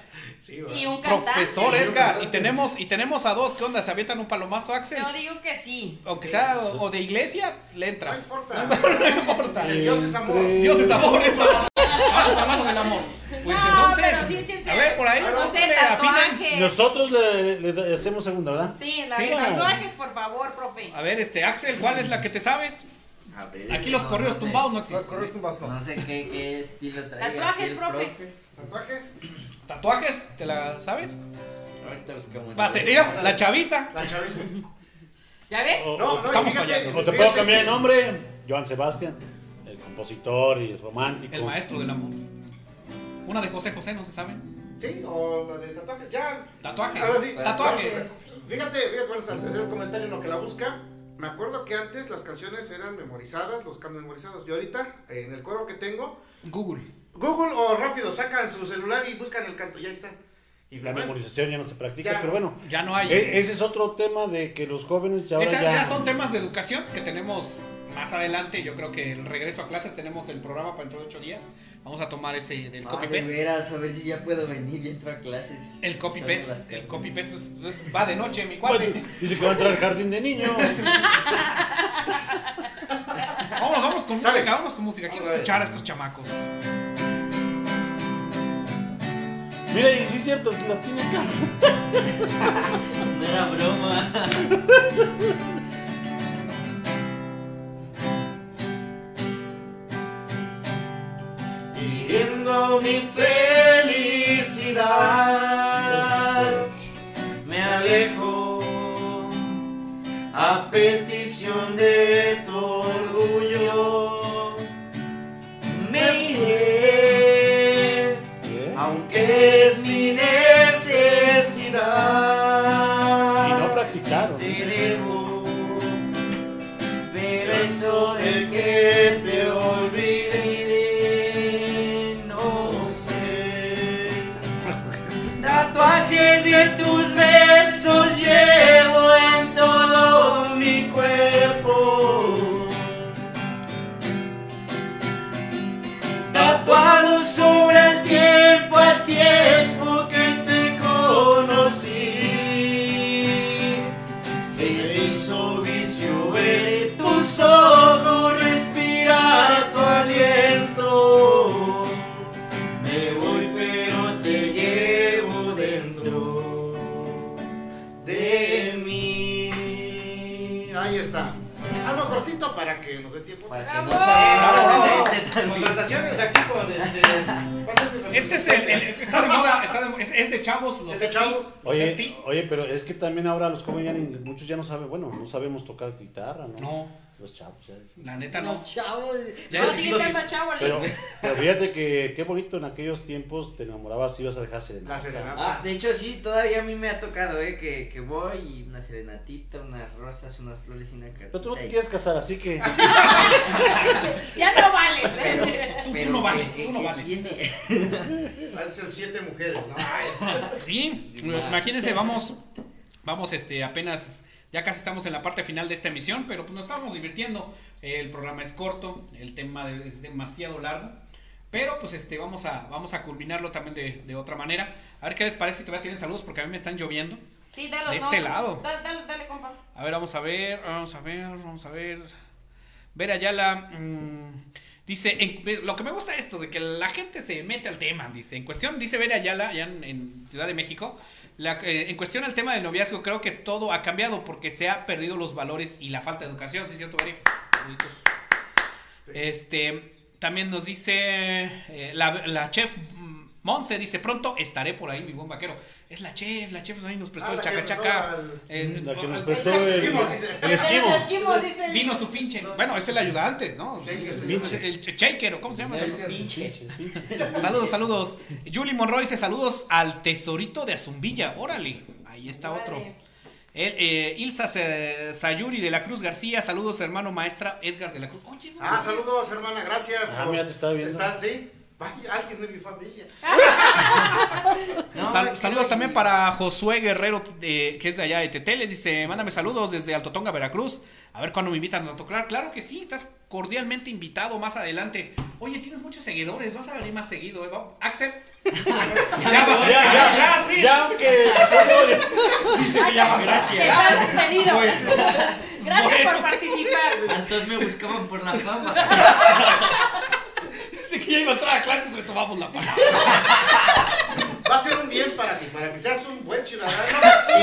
Y un cantante. Profesor Edgar, y tenemos, y tenemos a dos, ¿qué onda? ¿Se avientan un palomazo, Axel? Yo digo que sí. Aunque sea o, o de iglesia, le No entras. importa. No importa. [LAUGHS] Dios es amor. Entre- Dios es amor, es amor. Vamos hablando del amor. Pues No, entonces, sí, a ver, por ahí, No vamos sé, le. Nosotros le, le hacemos segunda, ¿verdad? Sí, la Sí, de sí. tatuajes, por favor, profe. A ver, este, Axel, ¿cuál es la que te sabes? Ver, Aquí los no, sé. tumbados no Los existen. correos tumbados no. No sé qué, qué estilo trae. Tatuajes, el profe. ¿Tatuajes? ¿Tatuajes? ¿Te la sabes? Ahorita buscamos. Va a ser, mira, la chaviza. La chaviza. ¿Ya ves? O, No, o- no, estamos fíjate- o te puedo cambiar el nombre, Joan Sebastián. Eh, compositor y romántico. El maestro del amor. Una de José José, ¿no se saben? Sí, o la de tatuajes. Ya. Tatuaje. Ahora sí. Tatuajes. Fíjate, fíjate, bueno, hacer el comentario en lo que la busca. Me acuerdo que antes las canciones eran memorizadas, los cantos memorizados. Y ahorita, en el coro que tengo, Google. Google o rápido sacan su celular y buscan el canto, ya está. Y La bueno, memorización ya no se practica, Ya. pero bueno. Ya no hay. e- ese es otro tema de que los jóvenes ya ahora Esas ya... ya son temas de educación que tenemos más adelante. Yo creo que el regreso a clases tenemos el programa para dentro de ocho días. Vamos a tomar ese del Ah, copy de paste. veras, a ver si ya puedo venir y entro a clases. El copy paste. El copy paste pues, pues, va de noche, mi cuate. dice que va a entrar al jardín de niños. [LAUGHS] Vamos, vamos con Sale. música, vamos con música. Quiero Alright. escuchar a estos chamacos. Mira, y sí es cierto, la tiene acá. [LAUGHS] No era broma. [LAUGHS] Mi felicidad, me alejo a petición de tu no se Contrataciones aquí con este. Este es el, el- está de moda, está de- es, es de chavos. Los Es de chavos. los Oye, oye, pero es que también ahora los jóvenes ya ni- muchos ya no saben, bueno, no sabemos tocar guitarra, ¿no? No, Los chavos ya. la neta no. Los chavos. Ya No, es- sigue los- siendo chavo. Pero, pero fíjate que qué bonito en aquellos tiempos te enamorabas y ibas a dejar serenata. La serenata. Ah, de hecho sí, todavía a mí me ha tocado, eh, que, que voy y una serenatita, unas rosas, unas flores y una cartita. Pero tú no te quieres casar, así que [LAUGHS] Ya no vales. ¿eh? Tú, tú Pero no ¿qué- vales, tú no vales. tiene? Han sido siete mujeres, ¿no? Sí, imagínense, vamos, vamos, este, apenas, ya casi estamos en la parte final de esta emisión, pero pues nos estamos divirtiendo. El programa es corto, el tema es demasiado largo, pero pues este, vamos a, vamos a culminarlo también de, de otra manera. A ver qué les parece si todavía tienen saludos, porque a mí me están lloviendo. Sí, dale. De este lado. Dale, dale, dale, compa. A ver, vamos a ver, vamos a ver, vamos a ver. Ver Ayala mm, dice, en- lo que me gusta es esto, de que la gente se mete al tema, dice, en cuestión, dice Ver Ayala, allá en, en Ciudad de México, la, eh, en cuestión al tema del noviazgo, creo que todo ha cambiado porque se ha perdido los valores y la falta de educación, ¿sí es cierto. Este, también nos dice eh, la, la chef Monse, dice, pronto estaré por ahí, mi buen vaquero. Es la chef, la chef ahí nos prestó Ah, el la que chaca prestó chaca. al- Eh, la que nos prestó el el, esquimo, dice. el esquimo. Dice. Vino su pinche. Bueno, es el ayudante, ¿no? El shaker, ¿o ¿cómo se llama? ese? Pinche. Saludos, saludos. Julie Monroy dice saludos al tesorito de Azumbilla. Órale, ahí está otro. El, eh, Ilsa Sa- Sayuri de la Cruz García, saludos hermano maestra Edgar de la Cruz. Oye, no, Ah, saludos, hermana, gracias. Ah, por- mira, te estaba viendo. ¿Están, sí? Vaya, alguien de mi familia. No, Sal- me saludos también para Josué Guerrero, que es de allá de Teteles. Dice, mándame saludos desde Altotonga, Veracruz. A ver cuándo me invitan a tocar. Claro que sí, estás cordialmente invitado más adelante. Oye, tienes muchos seguidores, vas a venir más seguido. ¿eh? Axel. ya vas a Ya, ya, ya, sí. ya, aunque Dice que ya Gracias. Bueno. Gracias Bueno. por participar. Entonces me buscaban por la fama. [LAUGHS] Dice que ya iba a entrar a clases, le tomamos la palabra. [LAUGHS] Va a ser un bien para ti, para que seas un buen ciudadano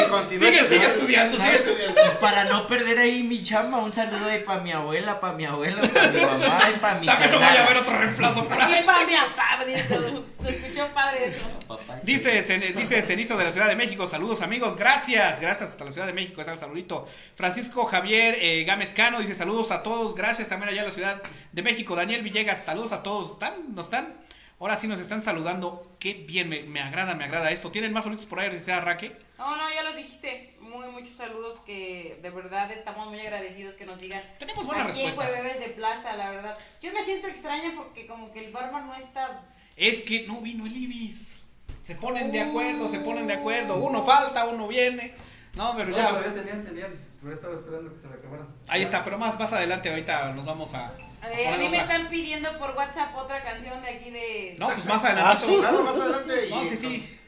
y continúes. Sigue, sigue estudiando, sigue estudiando. Para no perder ahí mi chamba, un saludo ahí para mi abuela, para mi abuela, para mi mamá y para mi También no vaya a haber otro reemplazo por ahí. Bien, pa, bien, pa, bien, Se escuchó padre eso. Papá, sí. Dice, Cen- dice Cenizo de la Ciudad de México, saludos amigos, gracias, gracias hasta la Ciudad de México, está el saludito. Francisco Javier eh, Gámez Cano dice saludos a todos, gracias también allá en la Ciudad de México. Daniel Villegas, saludos a todos, ¿Están? ¿nos están? Ahora sí nos están saludando, qué bien, me, me agrada, me agrada esto. ¿Tienen más saludos por ahí, dice Raque? No, no, ya los dijiste. Muy, muchos saludos que de verdad estamos muy agradecidos que nos sigan. Tenemos buena Aquí respuesta. en Jueves de Plaza, la verdad. Yo me siento extraña porque como que el barman no está... Es que no vino el Ibis. Se ponen de acuerdo, se ponen de acuerdo. Uno falta, uno viene. No, pero No, ya. todavía tenían, tenían. Pero estaba esperando que se la acabaran. Ahí está, pero más, más adelante ahorita nos vamos a. Eh, a mí me están pidiendo por WhatsApp otra canción de aquí de... No, pues más adelante. Ah, sí. Más adelante. y- No, sí, sí.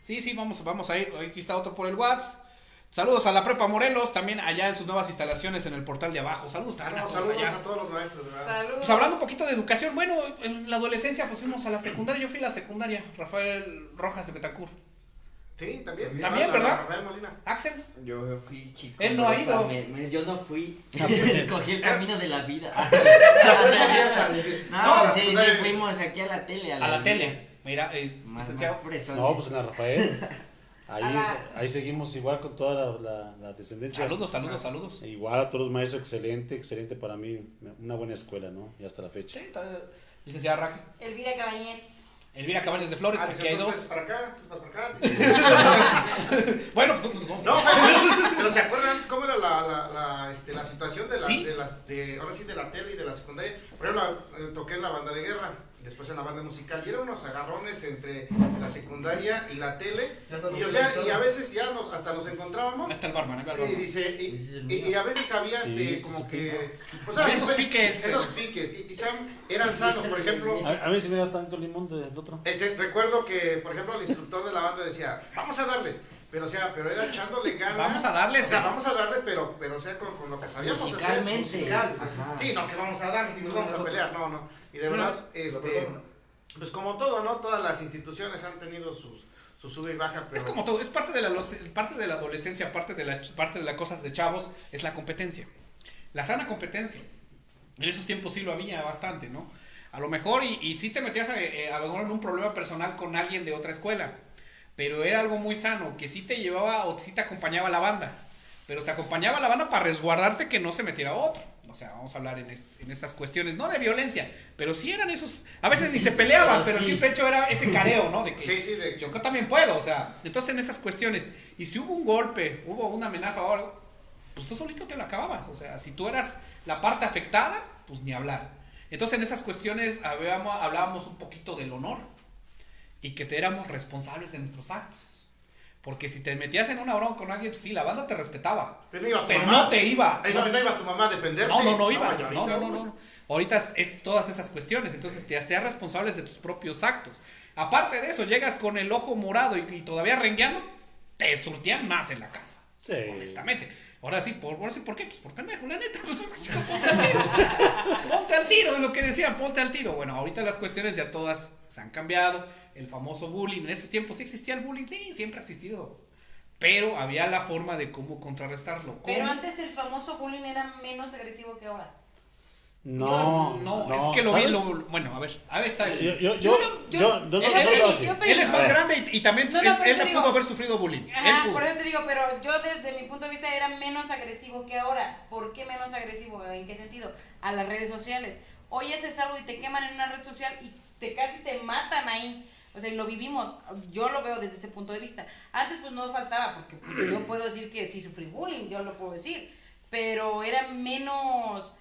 Sí, sí, vamos, vamos a ir. Aquí está otro por el WhatsApp. Saludos a la Prepa Morelos, también allá en sus nuevas instalaciones en el portal de abajo. Saludos todos saludos allá. a todos los maestros, ¿verdad? Saludos. Pues hablando un poquito de educación, bueno, en la adolescencia pues fuimos a la secundaria, yo fui a la secundaria, Rafael Rojas de Betancourt. Sí, también. También, La- ¿verdad? la Rafael Molina. Axel, Yo fui chico. Él no ha ido. me- me- yo no fui. [LAUGHS] Escogí el camino de la vida. [LAUGHS] No, No, sí, sí, secundaria. fuimos aquí a la tele. a la tele. Mira, eh, Más, más. No, pues en la Rafael. [LAUGHS] Ahí, A la- es- ahí seguimos igual con toda la, la- la descendencia. Saludos, saludos, saludos. Igual a todos los maestros, excelente, excelente para mí. Una buena escuela, ¿no? Y hasta la fecha. Sí, está- licenciada Raquel. Elvira Cabañez. Elvira Cabañas de Flores, Ah, aquí hay dos para acá, para acá. [LAUGHS] Bueno, pues nosotros vamos. No, pero, pero ¿se acuerdan antes cómo era la, la, la, este, la situación de la, Sí. de las, de, ahora sí, de la tele y de la secundaria? Por ejemplo, eh, toqué en la banda de guerra, después en la banda musical, y eran unos agarrones entre la secundaria y la tele, y, o sea, y a veces ya nos, hasta nos encontrábamos, Ahí está el barman, el y barman. dice, y, es el y- y a veces había Sí, este, como que... Había ah, esos pues, piques. Esos piques, y quizá eran sanos, por ejemplo... A, a mí sí me da tanto limón del otro. Este, recuerdo que, por ejemplo, el instructor de la banda decía, vamos a darles, pero o sea, pero era echándole ganas. Vamos a darles, O sea, sí. vamos a darles, pero, pero o sea, con, con lo que sabíamos hacer. Musicalmente. Musical. Ajá. Sí, no, que vamos a darles y nos vamos a pelear, no, no. Y de verdad, este, pues como todo, ¿no? Todas las instituciones han tenido sus, su sube y baja, pero... Es como todo, es parte de la, los- parte de la adolescencia, parte de la parte de las cosas de chavos, es la competencia. La sana competencia. En esos tiempos sí lo había bastante, ¿no? A lo mejor, y, y sí te metías a, eh, a en un problema personal con alguien de otra escuela, pero era algo muy sano, que sí te llevaba o sí te acompañaba la banda, pero te acompañaba la banda para resguardarte que no se metiera otro. O sea, vamos a hablar en, est- en estas cuestiones, no de violencia, pero sí eran esos, a veces ni se peleaban, Pero pero el sí. simple hecho era ese careo, ¿no? De que Sí, sí, de... yo también puedo, o sea, entonces en esas cuestiones, y si hubo un golpe, hubo una amenaza o algo, pues tú solito te lo acababas, o sea, si tú eras la parte afectada, pues ni hablar. Entonces en esas cuestiones hablábamos, hablábamos un poquito del honor y que te éramos responsables de nuestros actos. Porque si te metías en una broma con alguien, pues sí, la banda te respetaba. Pero no iba tu Pero mamá. no te iba. Ay, no, no iba tu mamá a defenderte. No, no, no iba. No, ahorita, no, no, no, no. Ahorita es, todas esas cuestiones. Entonces te hacías responsables de tus propios actos. Aparte de eso, llegas con el ojo morado y, y todavía rengueando, te surtían más en la casa. Sí. Honestamente. Ahora sí, ¿por, por, ¿por qué? Pues por pendejo, la neta. [LAUGHS] Pues, chico, ponte al tiro. ponte al tiro, es lo que decían, ponte al tiro. Bueno, ahorita las cuestiones ya todas se han cambiado. El famoso bullying. En ese tiempo sí existía el bullying, sí, siempre ha existido. Pero había la forma de cómo contrarrestarlo. ¿Cómo? Pero antes el famoso bullying era menos agresivo que ahora. No, No, es que lo vi. ¿sabes? lo- bueno, a ver, ahí está el. Yo, yo, yo, Yo no- yo, yo- yo no, él- no él- es A más ver. grande y, y también No, no, él, no digo- pudo haber sufrido bullying. él Ajá, pudo. por eso te digo, pero yo desde mi punto de vista era menos agresivo que ahora. ¿Por qué menos agresivo? ¿En qué sentido? A las redes sociales. Hoy haces algo y te queman en una red social y te casi te matan ahí. O sea, y lo vivimos. Yo lo veo desde ese punto de vista. Antes pues no faltaba, porque yo puedo decir que sí sufrí bullying, yo lo puedo decir. Pero era menos,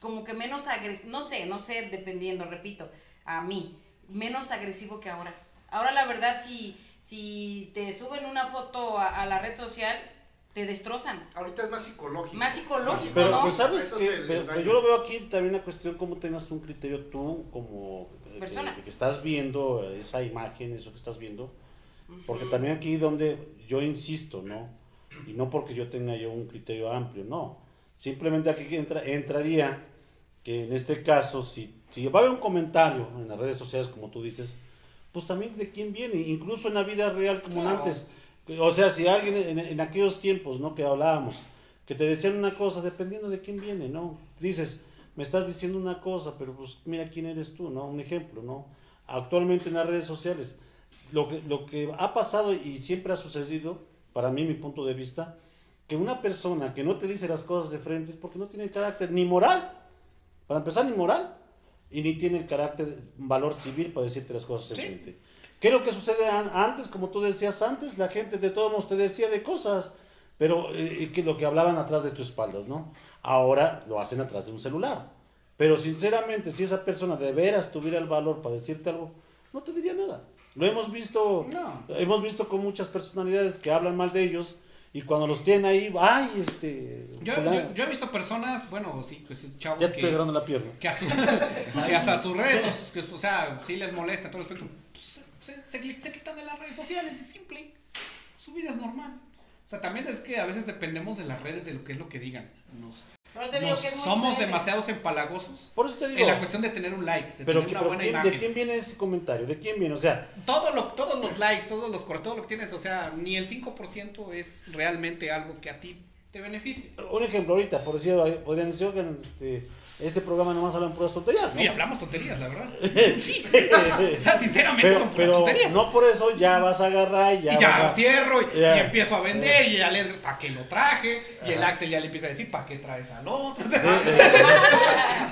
como que menos agresivo, no sé, no sé, dependiendo, repito, a mí, menos agresivo que ahora. Ahora la verdad, si, si te suben una foto a, a la red social, te destrozan. Ahorita es más psicológico. Más psicológico, Pero ¿no? pues sabes que pero- pero yo lo veo aquí también la cuestión cómo tengas un criterio tú como Persona. que, que estás viendo esa imagen, eso que estás viendo, porque también aquí donde yo insisto, ¿no? Y no porque yo tenga yo un criterio amplio, no. Simplemente aquí entra, entraría que en este caso, si, si va a haber un comentario en las redes sociales, como tú dices, pues también de quién viene, incluso en la vida real como Claro. antes. O sea, si alguien en, en aquellos tiempos, ¿no? Que hablábamos, que te decían una cosa, dependiendo de quién viene, ¿no? Dices, me estás diciendo una cosa, pero pues mira quién eres tú, ¿no? Un ejemplo, ¿no? Actualmente en las redes sociales, lo que, lo que ha pasado y siempre ha sucedido, para mí, mi punto de vista, que una persona que no te dice las cosas de frente es porque no tiene carácter ni moral, para empezar, ni moral, y ni tiene el carácter, valor civil para decirte las cosas de Sí. frente. ¿Qué es lo que sucede an- antes? Como tú decías antes, la gente de todos modos te decía de cosas, pero eh, que lo que hablaban atrás de tus espaldas, ¿no? Ahora lo hacen atrás de un celular. Pero sinceramente, si esa persona de veras tuviera el valor para decirte algo, no te diría nada. Lo hemos visto, No. hemos visto con muchas personalidades que hablan mal de ellos y cuando los tienen ahí, ay, este, Yo, fulano". yo- yo he visto personas, bueno, sí, pues chavos ya te estoy que, la pierna. que, a su- [LAUGHS] que hasta sus redes, que, o sea, sí les molesta todo el aspecto, pues, se, se, cli- se quitan de las redes sociales, es simple, su vida es normal. O sea, también es que a veces dependemos de las redes de lo que es lo que digan. Nos, Pero te digo nos que es muy somos diferente. demasiados empalagosos Por eso te digo, en la cuestión de tener un like, de pero, tener que- una pero buena ¿quién- imagen. ¿de quién viene ese comentario? ¿De quién viene? O sea, Todo lo, todos los likes, todos los correos, todo lo que tienes, o sea, ni el 5% es realmente algo que a ti te beneficie. un ejemplo ahorita, por decir, podrían decir, oigan, este, este programa nomás hablan puras tonterías, ¿no? Y hablamos tonterías, la verdad. [LAUGHS] Sí. O sea, sinceramente pero son puras pero tonterías. no por eso ya vas a agarrar y ya, y ya vas lo a- cierro y, Ya. y empiezo a vender y ya le para qué lo traje y el Axel ya le empieza a decir para qué traes al otro O [LAUGHS] sea,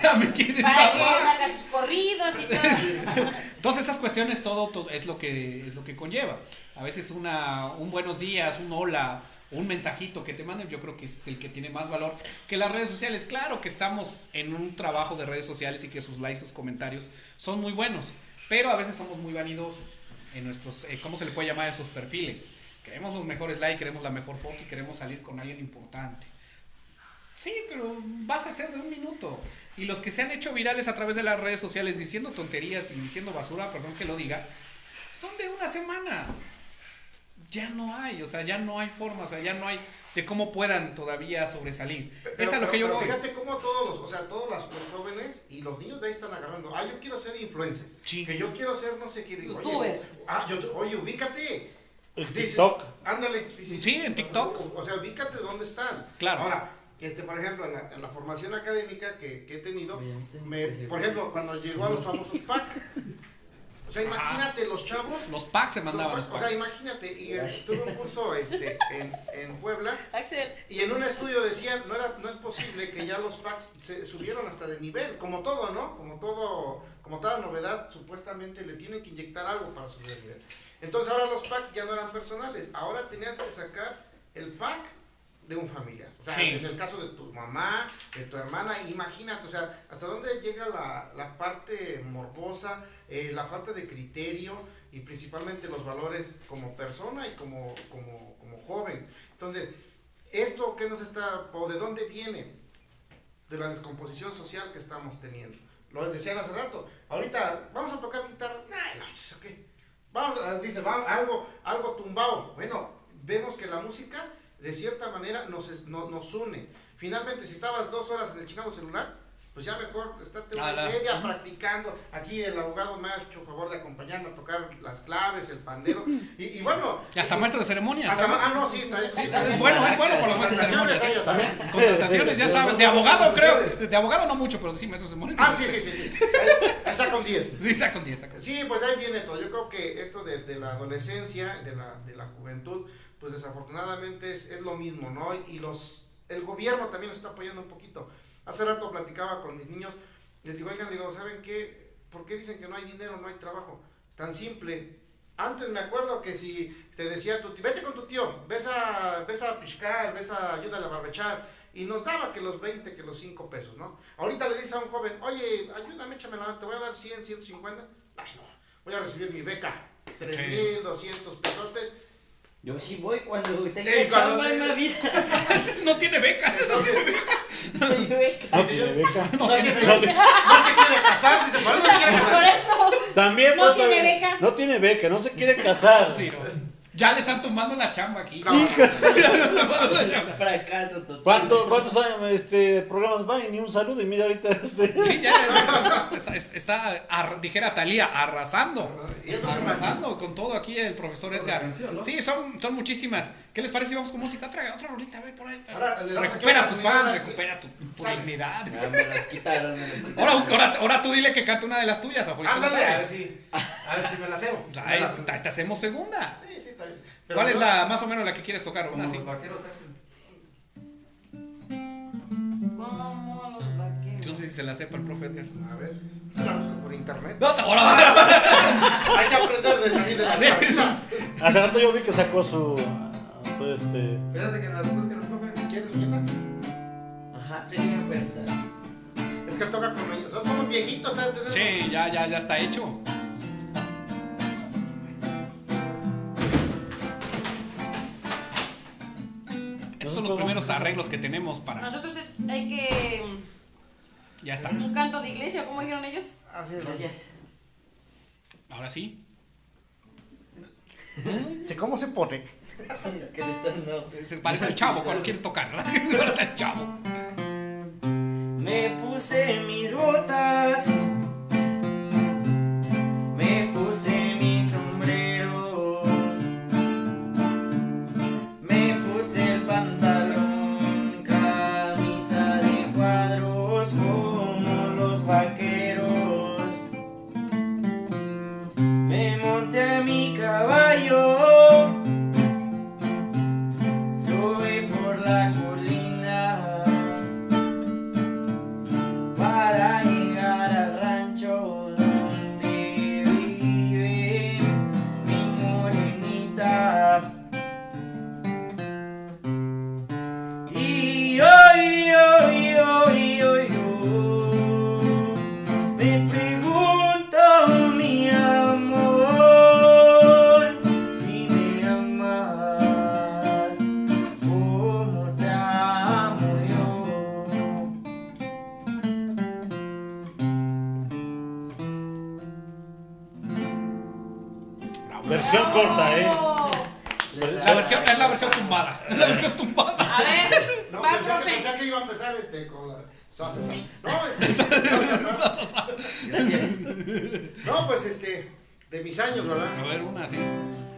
ya me quieren Para que saca tus corridos y todo. [LAUGHS] Entonces esas cuestiones todo, todo es lo que es lo que conlleva. A veces una un buenos días, un hola, un mensajito que te manden, yo creo que es el que tiene más valor que las redes sociales. Claro que estamos en un trabajo de redes sociales y que sus likes, sus comentarios son muy buenos, pero a veces somos muy vanidosos en nuestros, eh, ¿cómo se le puede llamar? En sus perfiles. Queremos los mejores likes, queremos la mejor foto y queremos salir con alguien importante. Sí, pero vas a ser de un minuto. Y los que se han hecho virales a través de las redes sociales diciendo tonterías y diciendo basura, perdón que lo diga, son de una semana. Ya no hay, o sea, ya no hay forma, o sea, ya no hay de cómo puedan todavía sobresalir. Pero, es a lo pero- que yo pero voy. fíjate cómo todos los, o sea, todos los, los jóvenes y los niños de ahí están agarrando. Ah, yo quiero ser influencer. Sí. Que yo quiero ser no sé qué. Digo, oye, Youtuber. ah, yo, oye, ubícate. El Dice, TikTok. Ándale. dice, Sí, en TikTok. O sea, ubícate dónde estás. Claro. Ahora, este, por ejemplo, en la, en la formación académica que, que he tenido, me- Pues, por ejemplo, cuando llegó a los [LAUGHS] famosos PAC, sea, imagínate los chavos. Los packs se mandaban los los PAC, o sea, packs. imagínate, y eh, tuve un curso este, en, en Puebla Axel, y en un estudio decían, no, era, no es posible que ya los packs se subieron hasta de nivel, como todo, ¿no? Como todo, como toda novedad, supuestamente le tienen que inyectar algo para subir de nivel. Entonces ahora los packs ya no eran personales, ahora tenías que sacar el pack de un familiar. O sea, Sí. en el caso de tu mamá, de tu hermana, imagínate, o sea, hasta dónde llega la, la parte morbosa, eh, la falta de criterio y principalmente los valores como persona y como, como, como joven. Entonces, ¿esto qué nos está, o de dónde viene? De la descomposición social que estamos teniendo. Lo decían hace rato. Ahorita, vamos a tocar guitarra. Ay, no, ¿eso qué? Vamos, a- dice, vamos, algo, algo tumbado. Bueno, vemos que la música, de cierta manera, nos, es- no- nos une. Finalmente, si estabas dos horas en el chingado celular, pues ya mejor estate una Ah, media practicando. Aquí el abogado me ha hecho favor de acompañarme a tocar las claves, el pandero. [LAUGHS] Y, y bueno. Y hasta y- maestro de ceremonias. hasta ah, no, sí, eso sí. Es bueno, es bueno por [LAUGHS] de Contrataciones, ahí ¿eh? ya saben. Contrataciones, ya saben. De abogado, creo. De abogado no mucho, pero sí, maestros de ceremonias. Ah, sí, sí, sí, sí. Ahí, saca un 10. Sí, saca un 10, saca un 10. Sí, pues ahí viene todo. Yo creo que esto de, de la adolescencia, de la, de la juventud, pues desafortunadamente es, es lo mismo, ¿no? Y los, el gobierno también nos está apoyando un poquito. Hace rato platicaba con mis niños, les digo, oigan, digo, ¿saben qué? ¿Por qué dicen que no hay dinero, no hay trabajo? Tan simple. Antes me acuerdo que si te decía tu tío, vete con tu tío, ves a, ves a piscar, ves a ayúdale a barbechar, y nos daba que los 20, que los 5 pesos, ¿no? Ahorita le dice a un joven, oye, ayúdame, échame la mano, te voy a dar 100, 150. Ay, no, voy a recibir mi beca, 3.200 pesotes. Yo sí voy cuando tenga Ey, cuando te- me avisa. [LAUGHS] No tiene beca. Entonces, No tiene beca. no, tiene- no se quiere casar, dice, por eso no se quiere por casar. eso. También No tiene también- beca. No tiene beca, no se quiere casar. Sí, no. Ya le están tumbando la chamba aquí. [LAUGHS] Fracaso total. ¿Cuánto- ¿Cuántos años, este, programas van? Y ni un saludo. Y mira ahorita este. Sí, ya, está, está- está- está, ar- dijera Talía, arrasando. Arrasando con todo aquí el profesor Edgar. canción, ¿no? Sí, son, son muchísimas. ¿Qué les parece si vamos con música? Otra, otra rolita, a ver, por ahí. Ahora, le Recupera tus fans, recupera tu, tu dignidad. Ya me las quitaron. me las [LAUGHS] quitaron. Ahora, ahora, ahora tú dile que cante una de las tuyas, a Ándale, a ver si, a ver si me la cebo. O sea, ahí te, te hacemos segunda. Sí, está bien. Pero ¿Cuál es la más o menos la que quieres tocar? Como Una así. los vaqueros Ángel. Como los vaqueros. Yo no sé si se la sepa el profe Edgar. A ver, la busco por internet. No, te- [LAUGHS] Hay que aprender de la vida de las cabezas. Hace rato yo vi que sacó su. su este. Espérate que las busquen el profe. ¿Quieres, Julieta? Ajá, Sí. verdad. Es que toca con ellos. Somos viejitos, ¿sabes? Sí, ya, ya, ya está hecho. Son los primeros arreglos que tenemos para. Nosotros eh, hay que. Ya está. Un canto de iglesia, ¿cómo dijeron ellos? Así es. Gracias. Ahora sí. Sé ¿Cómo se pone? [LAUGHS] ¿Qué le estás no? Se parece al chavo cuando quiere tocar, ¿verdad? [LAUGHS] Se parece al chavo. Me puse mis botas, me puse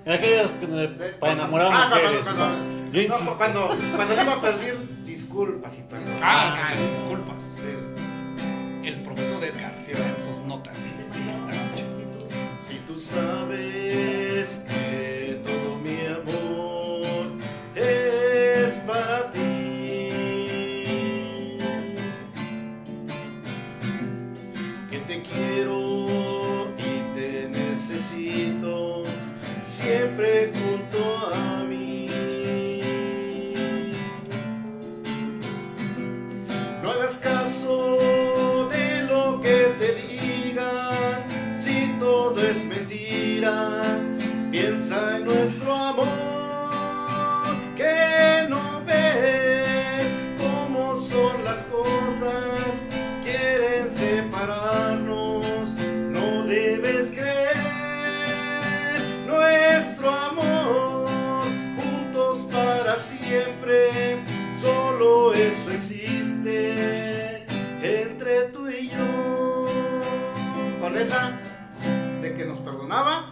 En aquellas que, De- para enamorar Ah, cuando- mujeres. cuando- ¿no? Cuando, cuando le iba a pedir disculpas y perdón. Ah, ah, disculpas. El profesor Edgar tiene sus notas de esta noche. Si tú sabes que Piensa en nuestro amor, que no ves cómo son las cosas, quieren separarnos, no debes creer nuestro amor, juntos para siempre, solo eso existe entre tú y yo. Con esa de que nos perdonaba,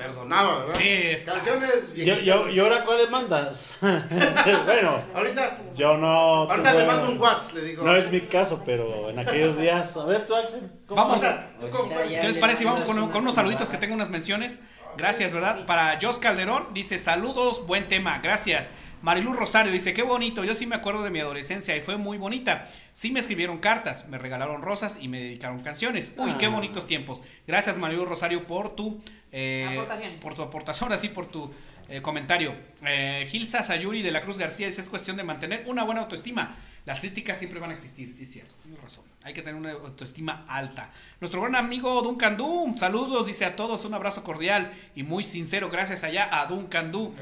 perdonaba, ¿verdad? Sí, está. Canciones ¿Y, viejitas. y- y ahora cuáles mandas? [LAUGHS] bueno, Ahorita, yo no. ahorita le mando un WhatsApp, le digo. No es mi caso, pero en aquellos días. A ver, tú, Axel. ¿cómo Vamos. Ahorita, ¿Qué les parece vamos con, con unos saluditos que tengo unas menciones? Gracias, ¿verdad? Para Jos Calderón dice, saludos, buen tema, gracias. Marilu Rosario dice, qué bonito, yo sí me acuerdo de mi adolescencia y fue muy bonita. Sí me escribieron cartas, me regalaron rosas y me dedicaron canciones. Uy, qué Ah. bonitos tiempos. Gracias Marilu Rosario por tu eh, Aportación. por tu aportación, así por tu eh, comentario. Eh, Gilsa Sayuri de la Cruz García dice, es cuestión de mantener una buena autoestima. Las críticas siempre van a existir, sí es cierto, tienes razón. Hay que tener una autoestima alta. Nuestro gran amigo Duncan Du, saludos, dice a todos, un abrazo cordial y muy sincero, gracias allá a Duncan Du.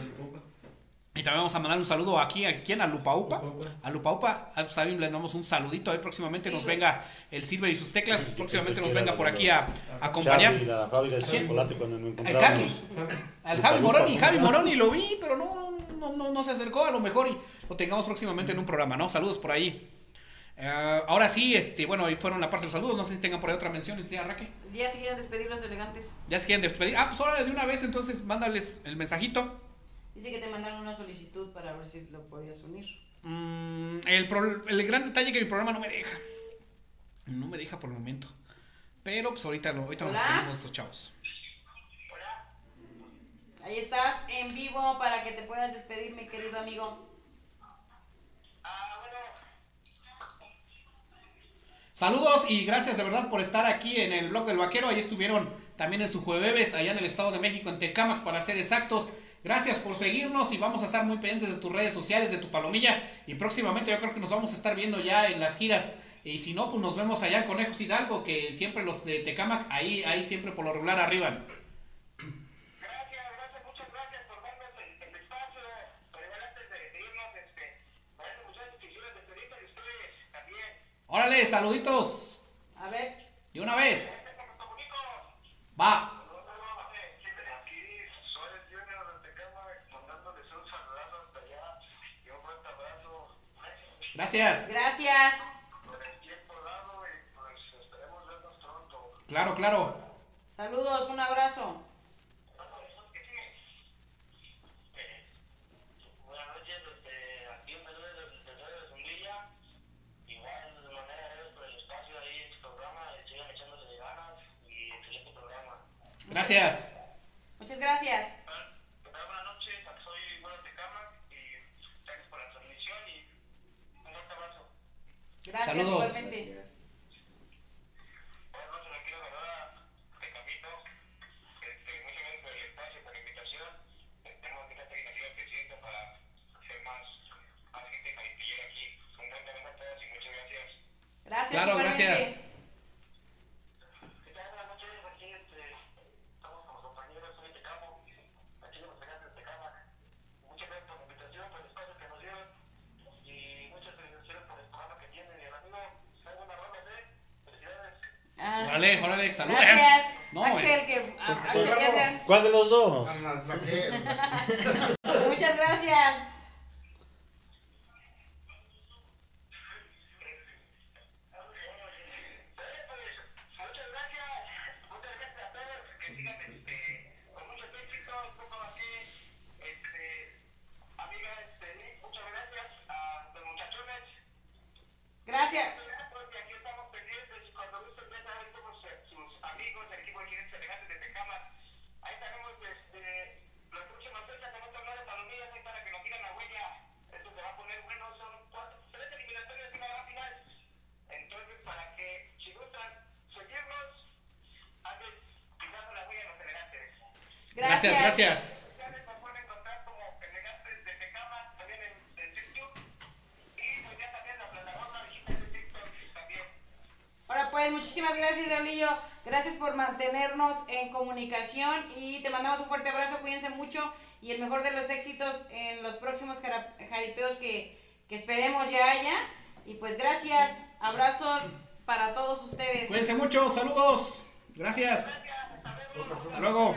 Y también vamos a mandar un saludo aquí, ¿a quién? A Lupaupa. A Lupaupa, a pues, ahí le damos un saludito. Ahí próximamente nos venga el Silver y sus teclas. Próximamente nos venga por aquí a, a acompañar. Charlie, la fábrica de quién? chocolate cuando nos Al encontrábamos. Carlos. Al Javi Moroni. Javi Moroni lo vi, pero no, no, no, no se acercó. A lo mejor y lo tengamos próximamente en un programa, ¿no? Saludos por ahí. Eh, ahora sí, este, bueno, ahí fueron la parte de los saludos. No sé si tengan por ahí otra mención, este Raque. Ya se quieren despedir los elegantes. Ya se quieren despedir. Ah, pues ahora de una vez, entonces mándales el mensajito. Dice que te mandaron una solicitud para ver si lo podías unir. Mm, el, pro- el gran detalle que mi programa no me deja. No me deja por el momento. Pero pues ahorita, lo, ahorita nos Hola. despedimos estos chavos. Ahí estás en vivo para que te puedas despedir, mi querido amigo. Saludos y gracias de verdad por estar aquí en el blog del vaquero. Ahí estuvieron también en su jueves allá en el Estado de México, en Tecámac, para ser exactos. Gracias por seguirnos y vamos a estar muy pendientes de tus redes sociales, de tu palomilla. Y próximamente yo creo que nos vamos a estar viendo ya en las giras. Y si no, pues nos vemos allá en Conejos Hidalgo, que siempre los de Tecámac, ahí, ahí siempre por lo regular arriban. Órale, saluditos. A ver, De una vez. Va. Vernos pronto. Claro, claro. Saludos, un abrazo. Buenas noches, este, a todos y muchas gracias. Gracias Claro, igualmente. gracias. ¿Qué tal? Buenas noches, aquí este, estamos como compañeros, soy Tecamo, aquí en los elegantes de Tecama. Muchas gracias por la invitación, por el espacio que nos dieron y muchas felicitaciones por el programa que tienen. Y el amigo, hay buena rola, ¿eh? Felicidades. Ah, Órale, órale, saludos. gracias. [LAUGHS] No, Axel, eh. que, a- Axel Edgar, ¿Cuál de los dos? [LAUGHS] Muchas gracias. Muchas gracias, muchas gracias a todos, que sigan este, con mucho éxito, poco aquí, este, amiga, este, muchas gracias a los muchachones, Gracias. porque aquí estamos pendientes y cuando gusten ya saben somos eh, sus amigos, el equipo de Jinetes Elegantes de Tecama, ahí tenemos este, las próximas fechas en otro lado de palomillas ahí para que nos sigan la huella, esto se va a poner bueno, son cuatro, tres eliminatorias y una gran final, entonces para que si gustan seguirnos, antes pisando la huella de los elegantes. Gracias, gracias. Ustedes nos pueden encontrar como elegantes de Tecama, también en, en YouTube, y pues ya también la plataforma digital de TikTok también. Ahora pues, muchísimas gracias, Diablillo. Gracias por mantenernos en comunicación y te mandamos un fuerte abrazo. Cuídense mucho y el mejor de los éxitos en los próximos jaripeos que, que esperemos ya haya. Y pues gracias, abrazos para todos ustedes. Cuídense mucho, saludos. Gracias. Hasta luego.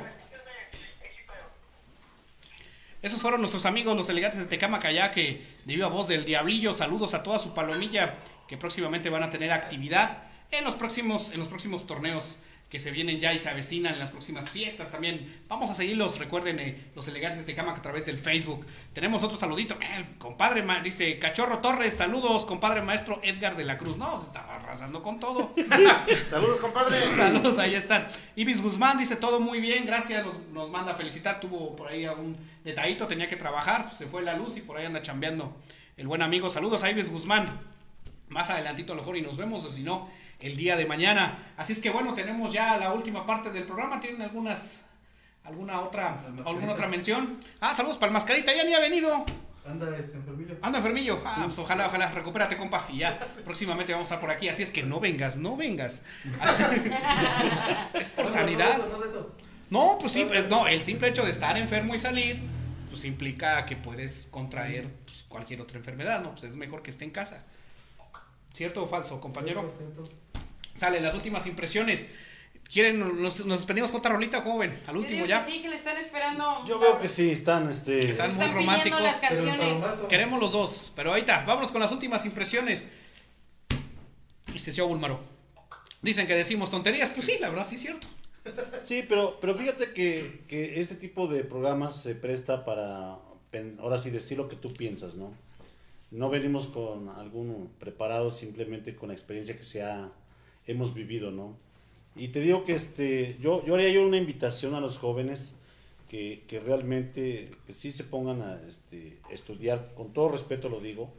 Esos fueron nuestros amigos, los elegantes de Tecámac allá, que de viva voz del Diablillo, saludos a toda su palomilla, que próximamente van a tener actividad en los próximos, en los próximos torneos que se vienen ya y se avecinan en las próximas fiestas también. Vamos a seguirlos, recuerden, eh, los elegantes de Tecámac a través del Facebook. Tenemos otro saludito, eh, compadre, ma- dice Cachorro Torres, saludos, compadre maestro Edgar de la Cruz. No, se estaba arrasando con todo. [LAUGHS] Saludos, compadre. [LAUGHS] Saludos, ahí están. Ibis Guzmán dice todo muy bien, gracias, nos, nos manda a felicitar. Tuvo por ahí algún detallito, tenía que trabajar, se fue la luz y por ahí anda chambeando el buen amigo. Saludos a Ibis Guzmán. Más adelantito a lo mejor y nos vemos, o si no, el día de mañana. Así es que bueno, tenemos ya la última parte del programa. ¿Tienen algunas, alguna otra, alguna otra mención? Ah, saludos para el mascarita, ya ni ha venido. Anda este enfermillo. Anda enfermillo. Ah, pues ojalá, ojalá, recupérate, compa. Y ya, próximamente vamos a estar por aquí. Así es que no vengas, no vengas. [LAUGHS] es por sanidad. No, no, no, no, no. No, pues sí, pues, no, el simple hecho de estar enfermo y salir, pues implica que puedes contraer pues, cualquier otra enfermedad, ¿no? Pues es mejor que esté en casa. ¿Cierto o falso, compañero? Sale, las últimas impresiones. ¿Quieren, nos, nos despedimos con otra rolita o cómo ven? Al último ya. que sí, que le están esperando. Yo veo que sí, están, este... Están muy Están pidiendo románticos. las canciones. Queremos los dos, pero ahorita, vámonos con las últimas impresiones. Licenciado Bulmaro. Dicen que decimos tonterías, pues sí, la verdad sí es cierto. Sí, pero, pero fíjate que, que este tipo de programas se presta para, ahora sí, decir lo que tú piensas, ¿no? No venimos con algún preparado, simplemente con la experiencia que se ha, hemos vivido, ¿no? Y te digo que este, yo, yo haría yo una invitación a los jóvenes que, que realmente, que sí se pongan a este, estudiar, con todo respeto lo digo,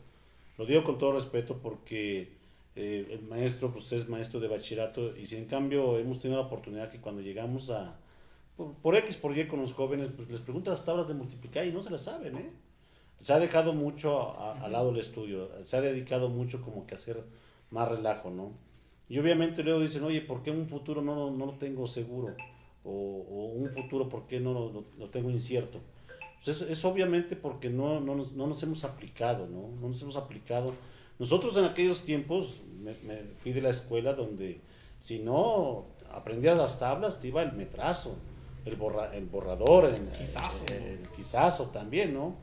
lo digo con todo respeto porque eh, el maestro pues es maestro de bachillerato y si en cambio hemos tenido la oportunidad que cuando llegamos a, por, X, por Y con los jóvenes, pues les preguntan las tablas de multiplicar y no se las saben, ¿eh? Se ha dejado mucho al lado del estudio, se ha dedicado mucho como que a hacer más relajo, ¿no? Y obviamente luego dicen, oye, ¿por qué un futuro no, no lo tengo seguro? O, o un futuro, ¿por qué no lo, lo- tengo incierto? Pues es, es obviamente porque no, no, nos, no nos hemos aplicado, ¿no? No nos hemos aplicado. Nosotros en aquellos tiempos, me, me fui de la escuela donde si no aprendías las tablas, te iba el metrazo, el, borra, el borrador, el Quizazo. el- el quizazo también, ¿no?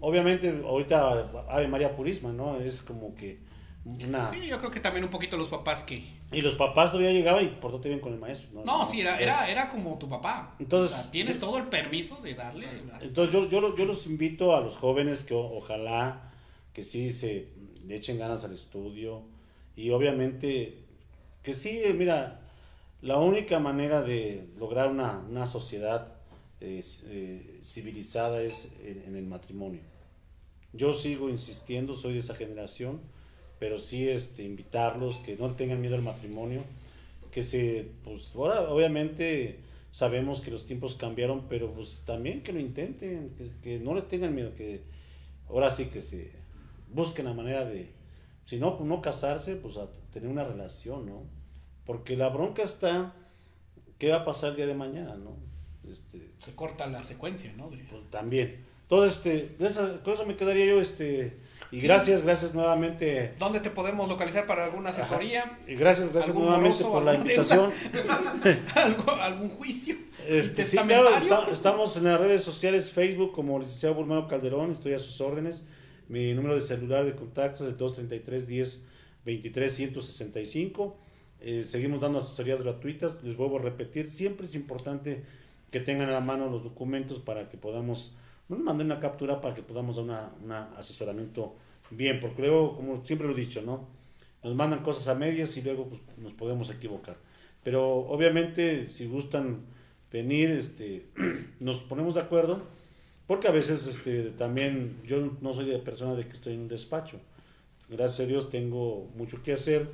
Obviamente, ahorita Ave María Purisma, ¿no? Es como que una... Sí, yo creo que también un poquito los papás que... Y los papás todavía llegaban y portate bien con el maestro. No, sí, era, era, era como tu papá. Entonces- O sea, tienes todo el permiso de darle... las- Entonces yo, yo, yo los invito a los jóvenes que o- ojalá que sí se le echen ganas al estudio y obviamente que sí, eh, mira, la única manera de lograr una, una sociedad eh, eh, civilizada es en, en el matrimonio. Yo sigo insistiendo, soy de esa generación, pero sí este, invitarlos que no tengan miedo al matrimonio, que se, pues ahora obviamente sabemos que los tiempos cambiaron, pero pues también que lo intenten, que, que no le tengan miedo, que ahora sí que se busquen la manera de, si no, no casarse, pues a tener una relación, ¿no? Porque la bronca está, ¿qué va a pasar el día de mañana, no? Este, Se corta la secuencia, ¿no? Pues, también. Entonces, este, con eso me quedaría yo, este, y gracias, gracias nuevamente. ¿Dónde te podemos localizar para alguna asesoría? Y gracias, gracias ¿Algún nuevamente moroso, por la invitación. [LAUGHS] ¿Algo- ¿Algún juicio? Este, sí, claro, está- estamos en las redes sociales, Facebook como licenciado Bulmaro Calderón, estoy a sus órdenes. Mi número de celular de contactos es el 233 10 23 165. Eh, seguimos dando asesorías gratuitas, les vuelvo a repetir, siempre es importante que tengan a la mano los documentos para que podamos, nos manden una captura para que podamos dar una, una asesoramiento bien, porque luego, como siempre lo he dicho, ¿no? Nos mandan cosas a medias y luego pues, nos podemos equivocar. Pero obviamente si gustan venir, este, [CLEARS THROAT] nos ponemos de acuerdo, porque a veces este, también yo no soy de persona de que estoy en un despacho. Gracias a Dios tengo mucho que hacer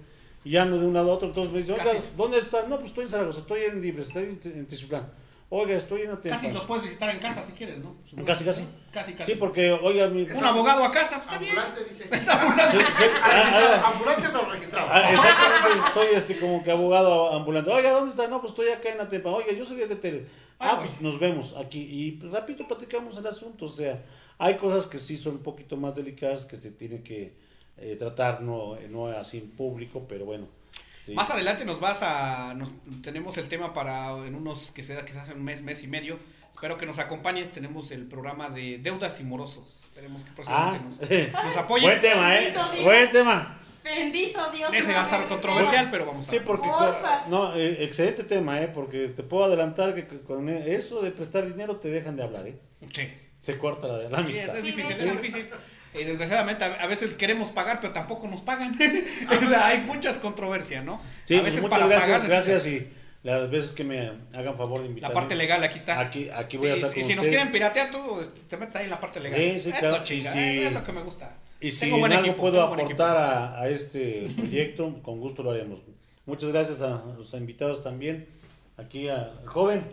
y ando de un lado a otro. Entonces me dice, oiga, Casi. ¿dónde estás? No, pues estoy en Zaragoza, estoy en Libre, estoy en, Tiziutlán. Oiga, estoy en. Casi los puedes visitar en casa si quieres, ¿no? Casi, casi. Casi, casi. Sí, porque, oiga, mi... Un abogado a casa, pues está bien. Ambulante, dice. [LAUGHS] Es ambulante. Sí, sí, ah, ah, Ambulante pero registrado. Ah, exactamente, soy este como que abogado ambulante. Oiga, ¿dónde está? No, pues estoy acá en Atepa. Oiga, yo soy de tele. Ah, Ah, pues nos vemos aquí y rápido platicamos el asunto. O sea, hay cosas que sí son un poquito más delicadas que se tiene que eh, tratar, no, no así en público, pero bueno. Sí. Más adelante nos vas a. nos- tenemos el tema para en unos que se da quizás en un mes, mes y medio. Espero que nos acompañes. Tenemos el programa de deudas y morosos. Esperemos que Ah, próximamente nos, [LAUGHS] nos apoyes. buen tema, ¿eh? Bendito. Buen tema. Bendito Dios. Ese va a estar controversial, pero vamos a Sí, ver. porque Porfas. no, eh, excelente tema, ¿eh? Porque te puedo adelantar que con eso de prestar dinero te dejan de hablar, ¿eh? Sí. Se corta la, la Sí, amistad. es, es Sí, difícil, es difícil. Y desgraciadamente a a veces queremos pagar, pero tampoco nos pagan. [LAUGHS] o sea, hay muchas controversias, ¿no? Sí, a veces muchas para gracias, pagar gracias y las veces que me hagan favor de La invitarme. parte legal aquí está. Aquí, aquí voy a Sí, estar sí, con si nos quieren piratear, tú te metes ahí en la parte legal. Sí, sí, Eso, claro. chinga, Y si- eh, es lo que me gusta. Y si Tengo en buen algo equipo, puedo tengo aportar a, a este proyecto, con gusto lo haremos. Muchas gracias a los invitados también. Aquí al joven.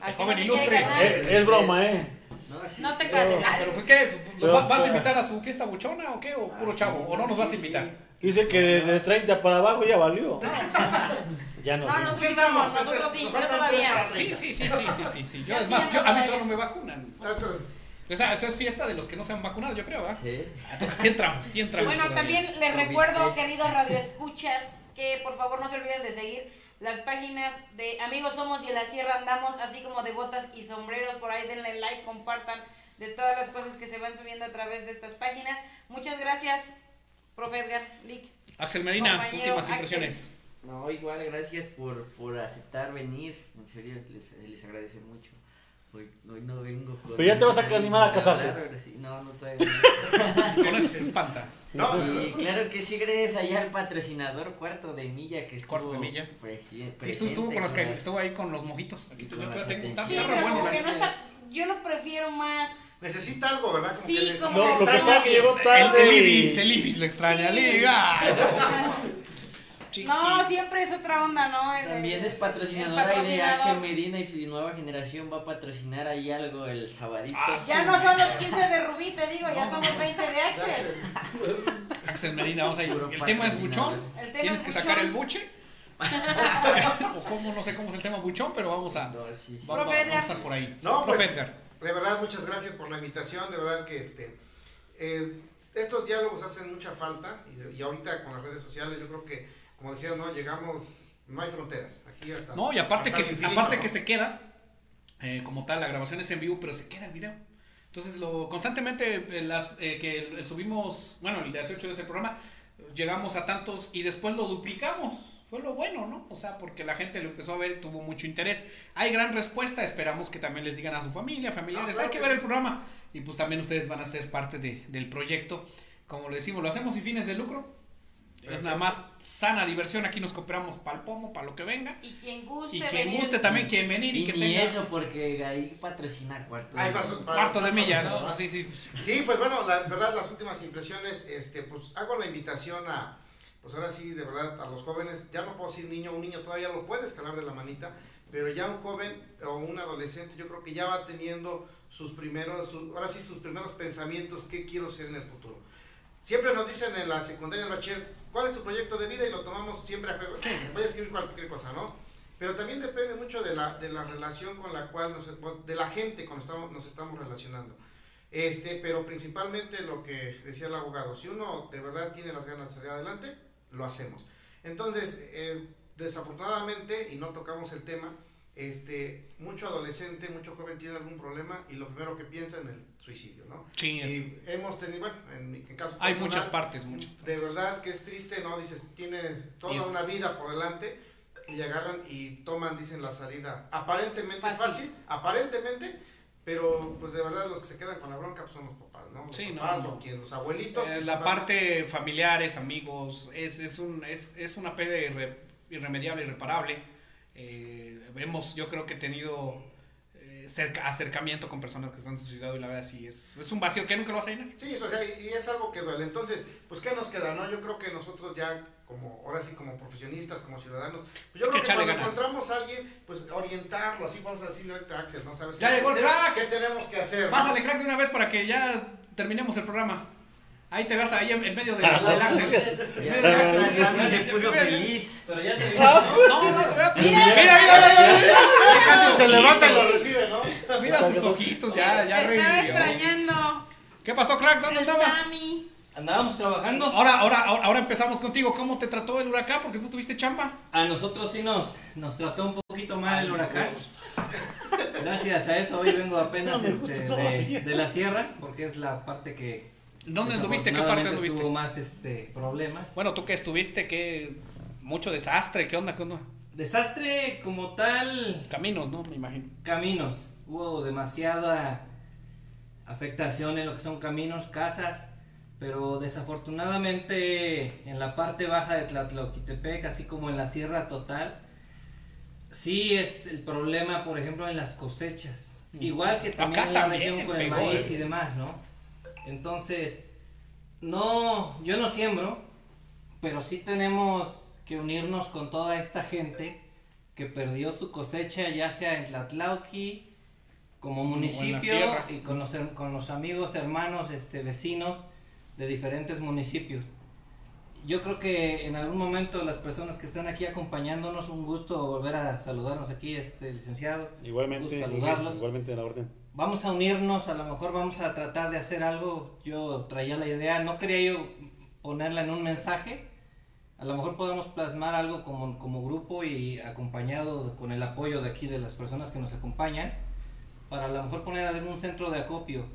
Al Joven ilustre. Es, es broma, ¿eh? No, sí, No te sí. cases. ¿Pero fue va- ¿Vas a invitar a su fiesta buchona o qué? ¿O puro Ah, chavo? sí, ¿O no nos vas a invitar? sí. Dice que de, de 30 para abajo ya valió. [LAUGHS] Ya no. No, no, sí. sí, vamos, nosotros sí, yo todavía. Sí, sí, sí, sí, sí, sí, sí. Yo, Yo es sí más, ando yo, a mí todavía. no me vacunan. Esa, esa es fiesta de los que no se han vacunado, yo creo, ¿verdad? Sí. Entonces sí entramos, sí entramos. Bueno, también les recuerdo, queridos radioescuchas, que por favor no se olviden de seguir las páginas de Amigos Somos y en la Sierra Andamos, así como de Botas y Sombreros. Por ahí denle like, compartan de todas las cosas que se van subiendo a través de estas páginas. Muchas gracias, profe Edgar, Lick. Axel Medina, Compañero últimas Axel. impresiones. No, igual gracias por, por aceptar venir. En serio, les, les agradece mucho. Hoy, hoy no vengo con. Pero ya te vas a [LAUGHS] animar a casarte. No, no todavía no. Con eso se espanta. No, Y claro que sí, gracias allá al patrocinador Cuarto de Milla que estuvo Cuarto de Milla. presi- Sí, estuvo, estuvo con las que las- estuvo ahí con los mojitos. Aquí con yo creo que está. Sí, pero bueno. que no está, yo lo prefiero más. necesita algo, ¿verdad? Como Sí, que le- como- No, lo que extraña pasa es que llegó El, tarde. el y- Ibis, el Ibis le extraña. Sí. [LAUGHS] No, siempre es otra onda, ¿no? El- También es el patrocinador ahí de. Axel Medina y su nueva generación va a patrocinar ahí algo el sabadito. Ah, Ya no son los 15 de Rubí, te digo, ya somos 20 de Axel. Axel Medina, vamos a ir. El tema es buchón. El tema Tienes es que buchón. sacar el buche. [LAUGHS] o como, no sé cómo es el tema buchón, pero vamos a, No, sí, sí. vamos, Profe vamos a Edgar. estar por ahí. No, Profe pues, Edgar. De verdad, muchas gracias por la invitación. De verdad que este, eh, estos diálogos hacen mucha falta. Y, y ahorita con las redes sociales, yo creo que, como decía, no llegamos, no hay fronteras. Aquí hasta. No, y aparte que, infinito, aparte ¿no? que se queda, eh, como tal, la grabación es en vivo, pero se queda el video. Entonces, lo constantemente eh, las eh, que el- el subimos, bueno, el 18 de ese programa, llegamos a tantos y después lo duplicamos. Fue lo bueno, ¿no? O sea, porque la gente lo empezó a ver, tuvo mucho interés. Hay gran respuesta, esperamos que también les digan a su familia, familiares, Ah, claro hay que que ver sí. el programa. Y pues también ustedes van a ser parte de- del proyecto. Como lo decimos, lo hacemos sin fines de lucro. Es nada más sana diversión, aquí nos cooperamos para el pomo, para lo que venga. Y quien guste Y quien venir. guste también, quien venir y, Y que ni tenga eso, porque ahí patrocina Cuarto. Ahí de pasó- Milla. cuarto de milla, ¿verdad? ¿no? Sí, sí. Sí, pues bueno, la verdad, las últimas impresiones, este, pues hago la invitación a, pues ahora sí, de verdad, a los jóvenes, ya no puedo decir niño, un niño todavía lo puede escalar de la manita, pero ya un joven o un adolescente, yo creo que ya va teniendo sus primeros, su- ahora sí, sus primeros pensamientos, qué quiero ser en el futuro. Siempre nos dicen en la secundaria, en ¿cuál es tu proyecto de vida? Y lo tomamos siempre a juego. Voy a escribir cualquier cosa, ¿no? Pero también depende mucho de la, de la relación con la cual, nos, de la gente con la que estamos, nos estamos relacionando. Este, pero principalmente lo que decía el abogado, si uno de verdad tiene las ganas de salir adelante, lo hacemos. Entonces, eh, desafortunadamente, y no tocamos el tema, este, mucho adolescente, mucho joven tiene algún problema y lo primero que piensa en el suicidio, ¿no? Sí, es- Y hemos tenido, bueno, en mi en caso hay personal, muchas partes, muchas de verdad que es triste, ¿no? Dices, tiene toda es- una vida por delante y agarran y toman, dicen, la salida aparentemente Fácil. fácil, aparentemente, pero pues de verdad los que se quedan con la bronca pues, son los papás, ¿no? Los Sí, no, papás no. o quien, los abuelitos. Eh, la principalmente. parte familiares, amigos, es, es, un, es, es una pérdida irre- irremediable, irreparable. Eh, hemos, yo creo que tenido eh, cerca- acercamiento con personas que se han suicidado y la verdad sí, es, es un vacío que nunca lo vas a llenar. Sí, o sea, y es algo que duele. Entonces, pues, ¿qué nos queda, no? Yo creo que nosotros ya, como, ahora sí, como profesionistas, como ciudadanos, pues yo creo que cuando ganas. encontramos a alguien, pues, orientarlo, así vamos a decirle ahorita Axel, ¿no? ¿Sabes? Ya llegó el ¿Qué- crack. ¿Qué tenemos que hacer? no? Pásale crack de una vez para que ya terminemos el programa. Ahí te vas ahí en, en medio de, del Axel. Se puso Mira, feliz. Pero ya te vi. No, no, te voy a... Mira, mira, mira, mira, Casi se levanta y lo recibe, ¿no? mira, sus ojitos, ya, ya Te estaba extrañando. ¿Qué pasó, crack? ¿Dónde? Sammy. Andábamos trabajando. Ahora, ahora, ahora, ahora empezamos contigo. ¿Cómo te trató el huracán? Porque tú tuviste chamba. A nosotros sí nos, nos trató un poquito mal el huracán. Gracias a eso hoy vengo apenas No este, de, de la sierra, porque es la parte que ¿Dónde anduviste? ¿Qué parte anduviste? tuvo más este, problemas. Bueno, tú que estuviste, que mucho desastre, ¿qué onda? ¿Qué onda? Desastre como tal, Caminos, ¿no? Me imagino. caminos. Hubo demasiada afectación en lo que son caminos, casas, pero desafortunadamente en la parte baja de Tlatlauquitepec, así como en la sierra total, sí es el problema, por ejemplo, en las cosechas. Igual que también Acá en la también región con el maíz eh. y demás, ¿no? Entonces, no, yo no siembro, pero sí tenemos que unirnos con toda esta gente que perdió su cosecha, ya sea en Tlatlauqui, como municipio, y con los, con los amigos, hermanos, este, vecinos de diferentes municipios. Yo creo que en algún momento las personas que están aquí acompañándonos, un gusto volver a saludarnos aquí, este licenciado. Igualmente, Gusto saludarlos. igualmente a la orden. Vamos a unirnos, a lo mejor vamos a tratar de hacer algo. Yo traía la idea, no quería yo ponerla en un mensaje. A lo mejor podemos plasmar algo como, como grupo y acompañado con el apoyo de aquí de las personas que nos acompañan, para a lo mejor poner un centro de acopio.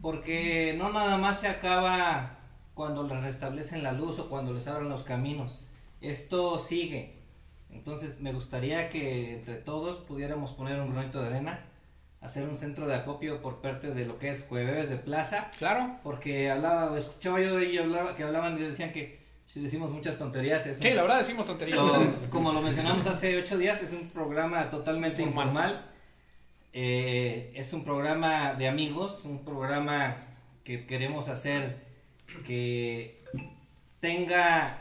Porque no nada más se acaba cuando les restablecen la luz o cuando les abren los caminos. Esto sigue. Entonces me gustaría que entre todos pudiéramos poner un granito de arena, hacer un centro de acopio por parte de lo que es Jueves de Plaza, Claro. porque hablaba, escuchaba yo de ellos que hablaban y decían que si decimos muchas tonterías es un- Sí, la verdad decimos tonterías. como lo mencionamos hace ocho días, es un programa totalmente Informal. informal. Eh, es un programa de amigos, un programa que queremos hacer que tenga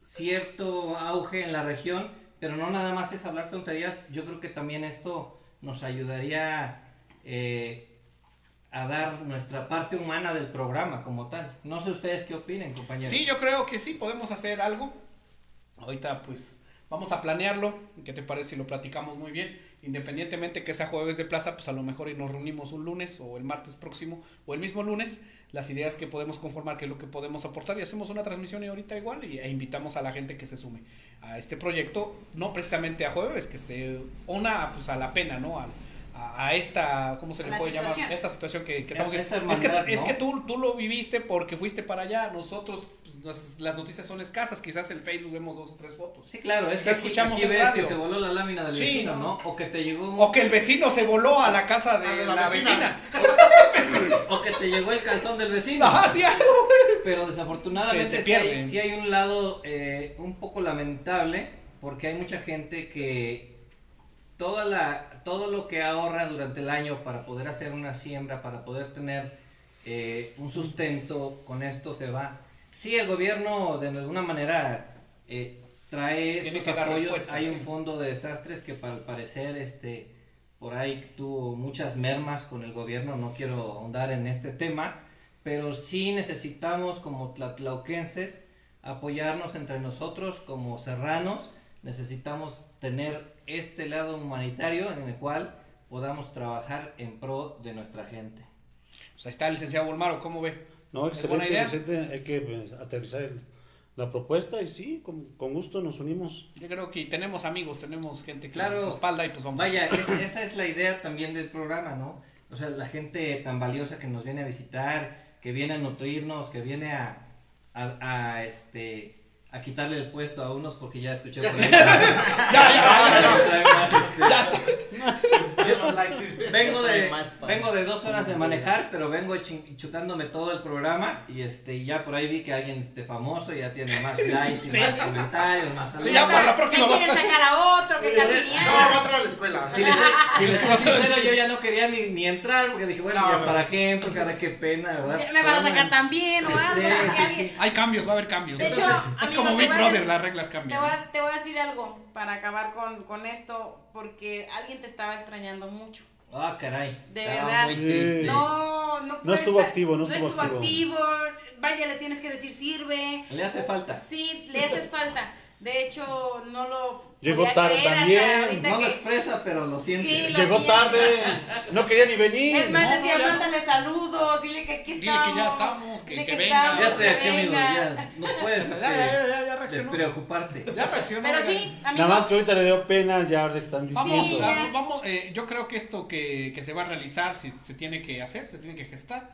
cierto auge en la región, pero no nada más es hablar tonterías. Yo creo que también esto nos ayudaría eh, a dar nuestra parte humana del programa como tal. No sé ustedes qué opinen, compañeros. Sí, yo creo que sí, podemos hacer algo. Ahorita pues vamos a planearlo. ¿Qué te parece si lo platicamos muy bien? Independientemente que sea jueves de plaza, pues a lo mejor y nos reunimos un lunes o el martes próximo o el mismo lunes. Las ideas que podemos conformar, que es lo que podemos aportar y hacemos una transmisión y ahorita igual y, e invitamos a la gente que se sume a este proyecto, no precisamente a jueves, que se una pues a la pena, ¿no? A, a, a esta, ¿cómo se A le puede llamar? situación. Esta situación que, que A estamos esta es que, hermandad, es ¿no? que tú, tú lo viviste porque fuiste para allá. Nosotros, pues, las, las noticias son escasas. Quizás en Facebook vemos dos o tres fotos. Sí, claro, es Ya que aquí, escuchamos aquí ves que se voló la lámina del Sí, vecino, no. ¿no? O que te llegó un- O que el vecino se voló a la casa de, Ah, de la, la vecina. vecina. [LAUGHS] o que te llegó el calzón del vecino. Ajá, sí, algo. Pero desafortunadamente Se- se sí, hay, pierden. sí hay un lado eh, un poco lamentable porque hay mucha gente que toda la, todo lo que ahorra durante el año para poder hacer una siembra, para poder tener eh, un sustento, con esto se va. Sí, el gobierno de alguna manera eh, trae estos apoyos. Hay sí. un fondo de desastres que para al parecer este, por ahí tuvo muchas mermas con el gobierno. No quiero ahondar en este tema, pero sí necesitamos como tlatlauquenses apoyarnos entre nosotros como serranos. Necesitamos tener este lado humanitario en el cual podamos trabajar en pro de nuestra gente. Pues ahí está el licenciado Bolmaro, ¿cómo ve? No, ¿Es buena excelente, idea? excelente. Hay que pues, aterrizar el- la propuesta y sí, con, con gusto nos unimos. Yo creo que tenemos amigos, tenemos gente que Claro. nos espalda y pues vamos Vaya, es- esa es la idea también del programa, ¿no? O sea, la gente tan valiosa que nos viene a visitar, que viene a nutrirnos, que viene a, a, a, este a quitarle el puesto a unos porque ya escuché por ahí. [LAUGHS] Trae más, este, yo vengo de vengo de dos horas de manejar, pero vengo chutándome todo el programa y este ya por ahí vi que alguien este famoso ya tiene más likes y Sí. más comentarios, más Sí, ya para la próxima Ya quieren a- sacar a otro, que casi ni No, va a entrar a la escuela. Si les, si les soy [LAUGHS] sincero, yo ya no quería ni, ni entrar porque dije, bueno, No, ya para qué entro, cara, qué pena, ¿verdad? Me van a sacar también o algo. Sí, sí, sí. Hay cambios, va a haber cambios. De hecho, es amigo, como Big Brother, las reglas cambian. te voy a decir algo para acabar con, con esto, porque alguien te estaba extrañando mucho. Ah, caray. De verdad. muy triste. No, no, puede estuvo estar- activo, no estuvo activo. activo. Vaya, le tienes que decir sirve. Le hace falta. Sí, le haces falta. De hecho, no lo. Llegó tarde también, No lo que- expresa, pero lo siente. Sí, lo Llegó siento. tarde, no quería ni venir. Es más, No, decía, no. mándale saludos, dile que aquí Dile estamos. que ya estamos, que- dile que venga. estamos, Ya estoy que aquí, amigo. Ya no puedes [LAUGHS] Ya, ya, ya, ya, ya reaccionó. despreocuparte. Ya reaccionó. Pero ya. sí, amigo. Nada más que ahorita le dio pena, ya le están Vamos, vamos, eh, yo creo que esto que, que se va a realizar, se, se tiene que hacer, se tiene que gestar,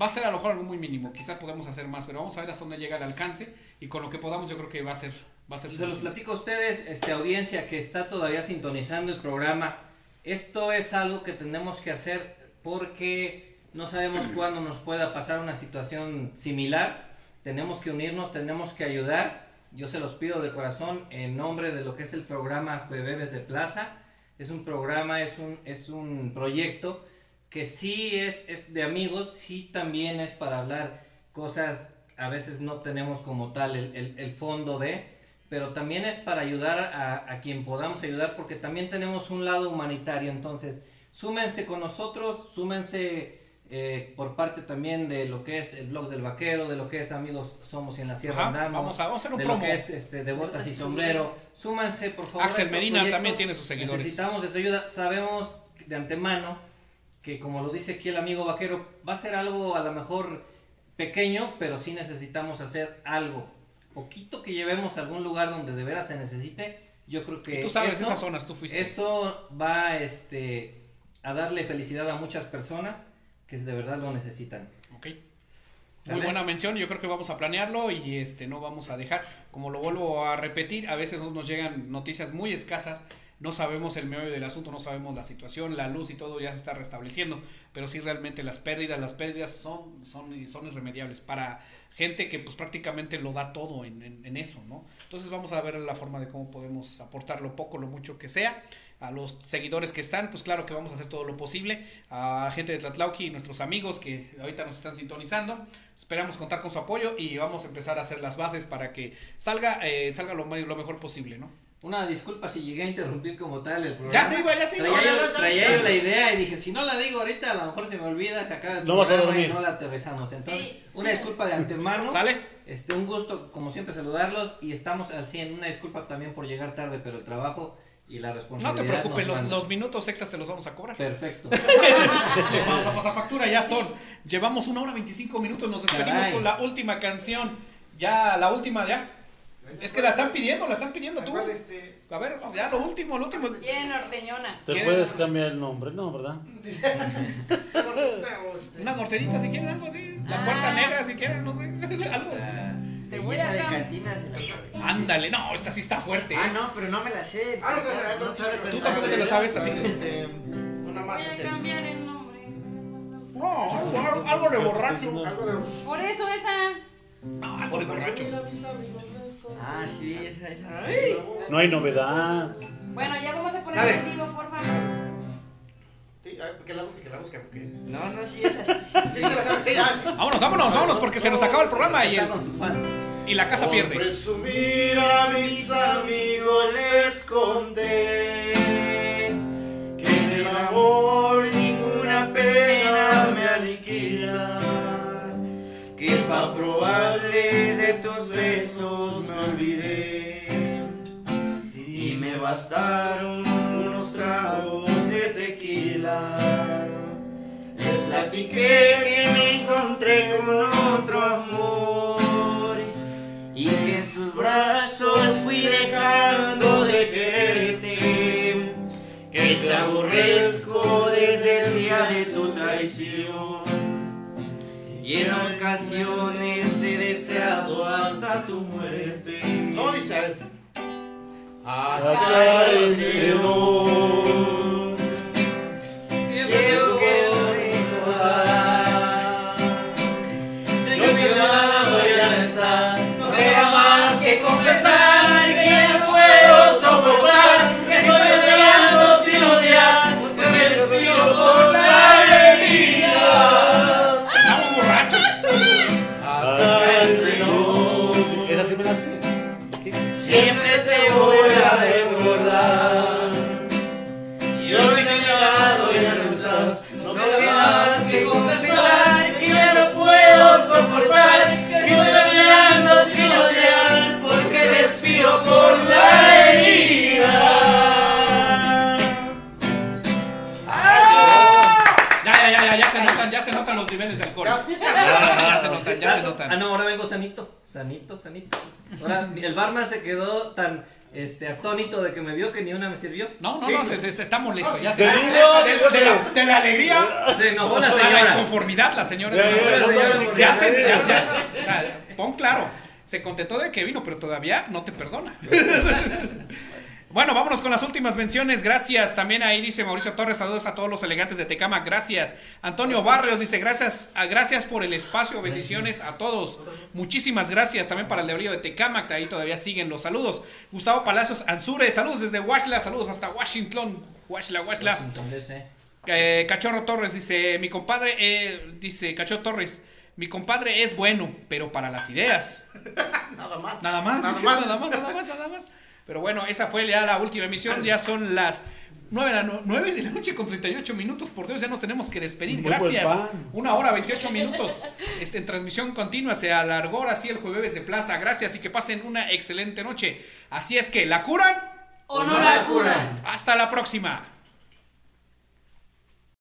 va a ser a lo mejor algo muy mínimo, quizás podemos hacer más, pero vamos a ver hasta dónde llega el alcance y con lo que podamos yo creo que va a ser, va a ser Se los platico a ustedes, este, audiencia que está todavía sintonizando el programa. Esto es algo que tenemos que hacer porque no sabemos [CLEARS THROAT] cuándo nos pueda pasar una situación similar. Tenemos que unirnos, tenemos que ayudar. Yo se los pido de corazón en nombre de lo que es el programa Jueves de Plaza. Es un programa, es un, es un proyecto que sí es, es de amigos, sí también es para hablar cosas, a veces no tenemos como tal el, el- el fondo de, pero también es para ayudar a, a quien podamos ayudar, porque también tenemos un lado humanitario, entonces súmense con nosotros, súmense eh, por parte también de lo que es el blog del vaquero, de lo que es amigos somos y en la sierra Ajá, andamos, vamos a, vamos a hacer un de promo. lo que es este, de botas y sombrero, súmanse por favor. Axel Medina también tiene sus seguidores. Necesitamos de su ayuda, sabemos de antemano que como lo dice aquí el amigo vaquero, va a ser algo a lo mejor pequeño, pero sí necesitamos hacer algo. Poquito que llevemos a algún lugar donde de veras se necesite, yo creo que Y tú sabes eso- esas zonas, tú fuiste. Eso va este, a darle felicidad a muchas personas que de verdad lo necesitan. Ok. Muy ¿Sale? buena mención, yo creo que vamos a planearlo y este no vamos a dejar, como lo vuelvo a repetir, a veces nos llegan noticias muy escasas, no sabemos el meollo del asunto, no sabemos la situación, la luz y todo ya se está restableciendo, pero sí realmente las pérdidas, las pérdidas son, son, son irremediables para gente que pues prácticamente lo da todo en, en- eso, ¿no? Entonces vamos a ver la forma de cómo podemos aportar lo poco, lo mucho que sea. A los seguidores que están, pues claro que vamos a hacer todo lo posible. A la gente de Tlatlauqui y nuestros amigos que ahorita nos están sintonizando. Esperamos contar con su apoyo y vamos a empezar a hacer las bases para que salga, eh, salga lo, lo mejor posible, ¿no? Una disculpa si llegué a interrumpir como tal el Ya programa. se iba, ya se iba. Traía, Ya, yo, ya, ya. traía yo la idea y dije, si no la digo ahorita, a lo mejor se me olvida, se acaba el No vas a programa y dormir. no la aterrizamos. Entonces, Sí. una disculpa de antemano. ¿Sale? Este, un gusto, como siempre, saludarlos y estamos al 100. Una disculpa también por llegar tarde, pero el trabajo y la No responsabilidad. te preocupes, los, los minutos extras te los vamos a cobrar. Perfecto. [LAUGHS] Vamos a pasar factura, ya son. Llevamos una hora 25 minutos, nos despedimos Caray. con la última canción. Ya, la última, ya. Es que la están pidiendo, la están pidiendo tú. ¿Cuál este? A ver, ya lo último, lo último. Quieren norteñonas. Te puedes cambiar el nombre, ¿no? ¿Verdad? [LAUGHS] Una norteñita si quieren, algo así. La Ah. puerta negra si quieren, no sé. [LAUGHS] Algo. Te voy a de cantina. Ándale, no, esta sí está fuerte. Ah, no, pero no me la sé. Ah, no no Tú tampoco te la sabes así. Este, una más, Voy a este. cambiar el nombre. No, algo, de borracho. Algo de. Por eso esa. No, algo de borrachos. Ah, sí, esa, esa. No hay novedad. Bueno, ya vamos a poner en vivo, por favor. Sí, a ver, que la busque, que la busque, porque. No, no, sí, esa sí. sí, Sí, te la sabes, sí, sí. Vámonos, vámonos, vámonos, porque se nos acaba el programa y, el- y la casa Por pierde. presumir a mis amigos les conté que el amor bastaron unos tragos de tequila. Les platiqué que me encontré con otro amor y que en sus brazos fui dejando de quererte, que te aborrezco desde el día de tu traición. Y en ocasiones he deseado hasta tu muerte. No, dice él. Acá el niveles de alcohol. [LAUGHS] Ya se notan, ya se Ah, notan. no, ahora vengo sanito. Sanito, sanito. Ahora el barman se quedó tan este, atónito de que me vio que ni una me sirvió. No, no, no, se, se- está molesto. Ya se, digo, de, de la, de la alegría Se enojó la a la señora. inconformidad, la señora. Ya, se ya, se, ya, ya. O sea, pon claro. Se contentó de que vino, pero todavía no te perdona. [LAUGHS] Bueno, vámonos con las últimas menciones. Gracias. También ahí dice Mauricio Torres, saludos a todos los elegantes de Tecama. Gracias. Antonio Barrios dice, gracias, a, gracias por el espacio. Bendiciones a todos. Muchísimas gracias también para el de de Tecama, que ahí todavía siguen los saludos. Gustavo Palacios Ansure, saludos desde Washla, saludos hasta Washington. Washla, Washla. Washington, DC. Eh, Cachorro Torres dice, mi compadre, eh, dice Cachorro Torres, mi compadre es bueno, pero para las ideas. [LAUGHS] Nada más. Nada más, Nada más. nada más, nada más, nada más. Pero bueno, esa fue ya la última emisión, ya son las 9 de la, no- 9 de la noche con 38 minutos, por Dios, ya nos tenemos que despedir. Muy Gracias. Una hora 28 minutos. Este, en transmisión continua se alargó ahora sí el jueves de plaza. Gracias y que pasen una excelente noche. Así es que, ¿la curan? ¿O no la curan? Hasta la próxima.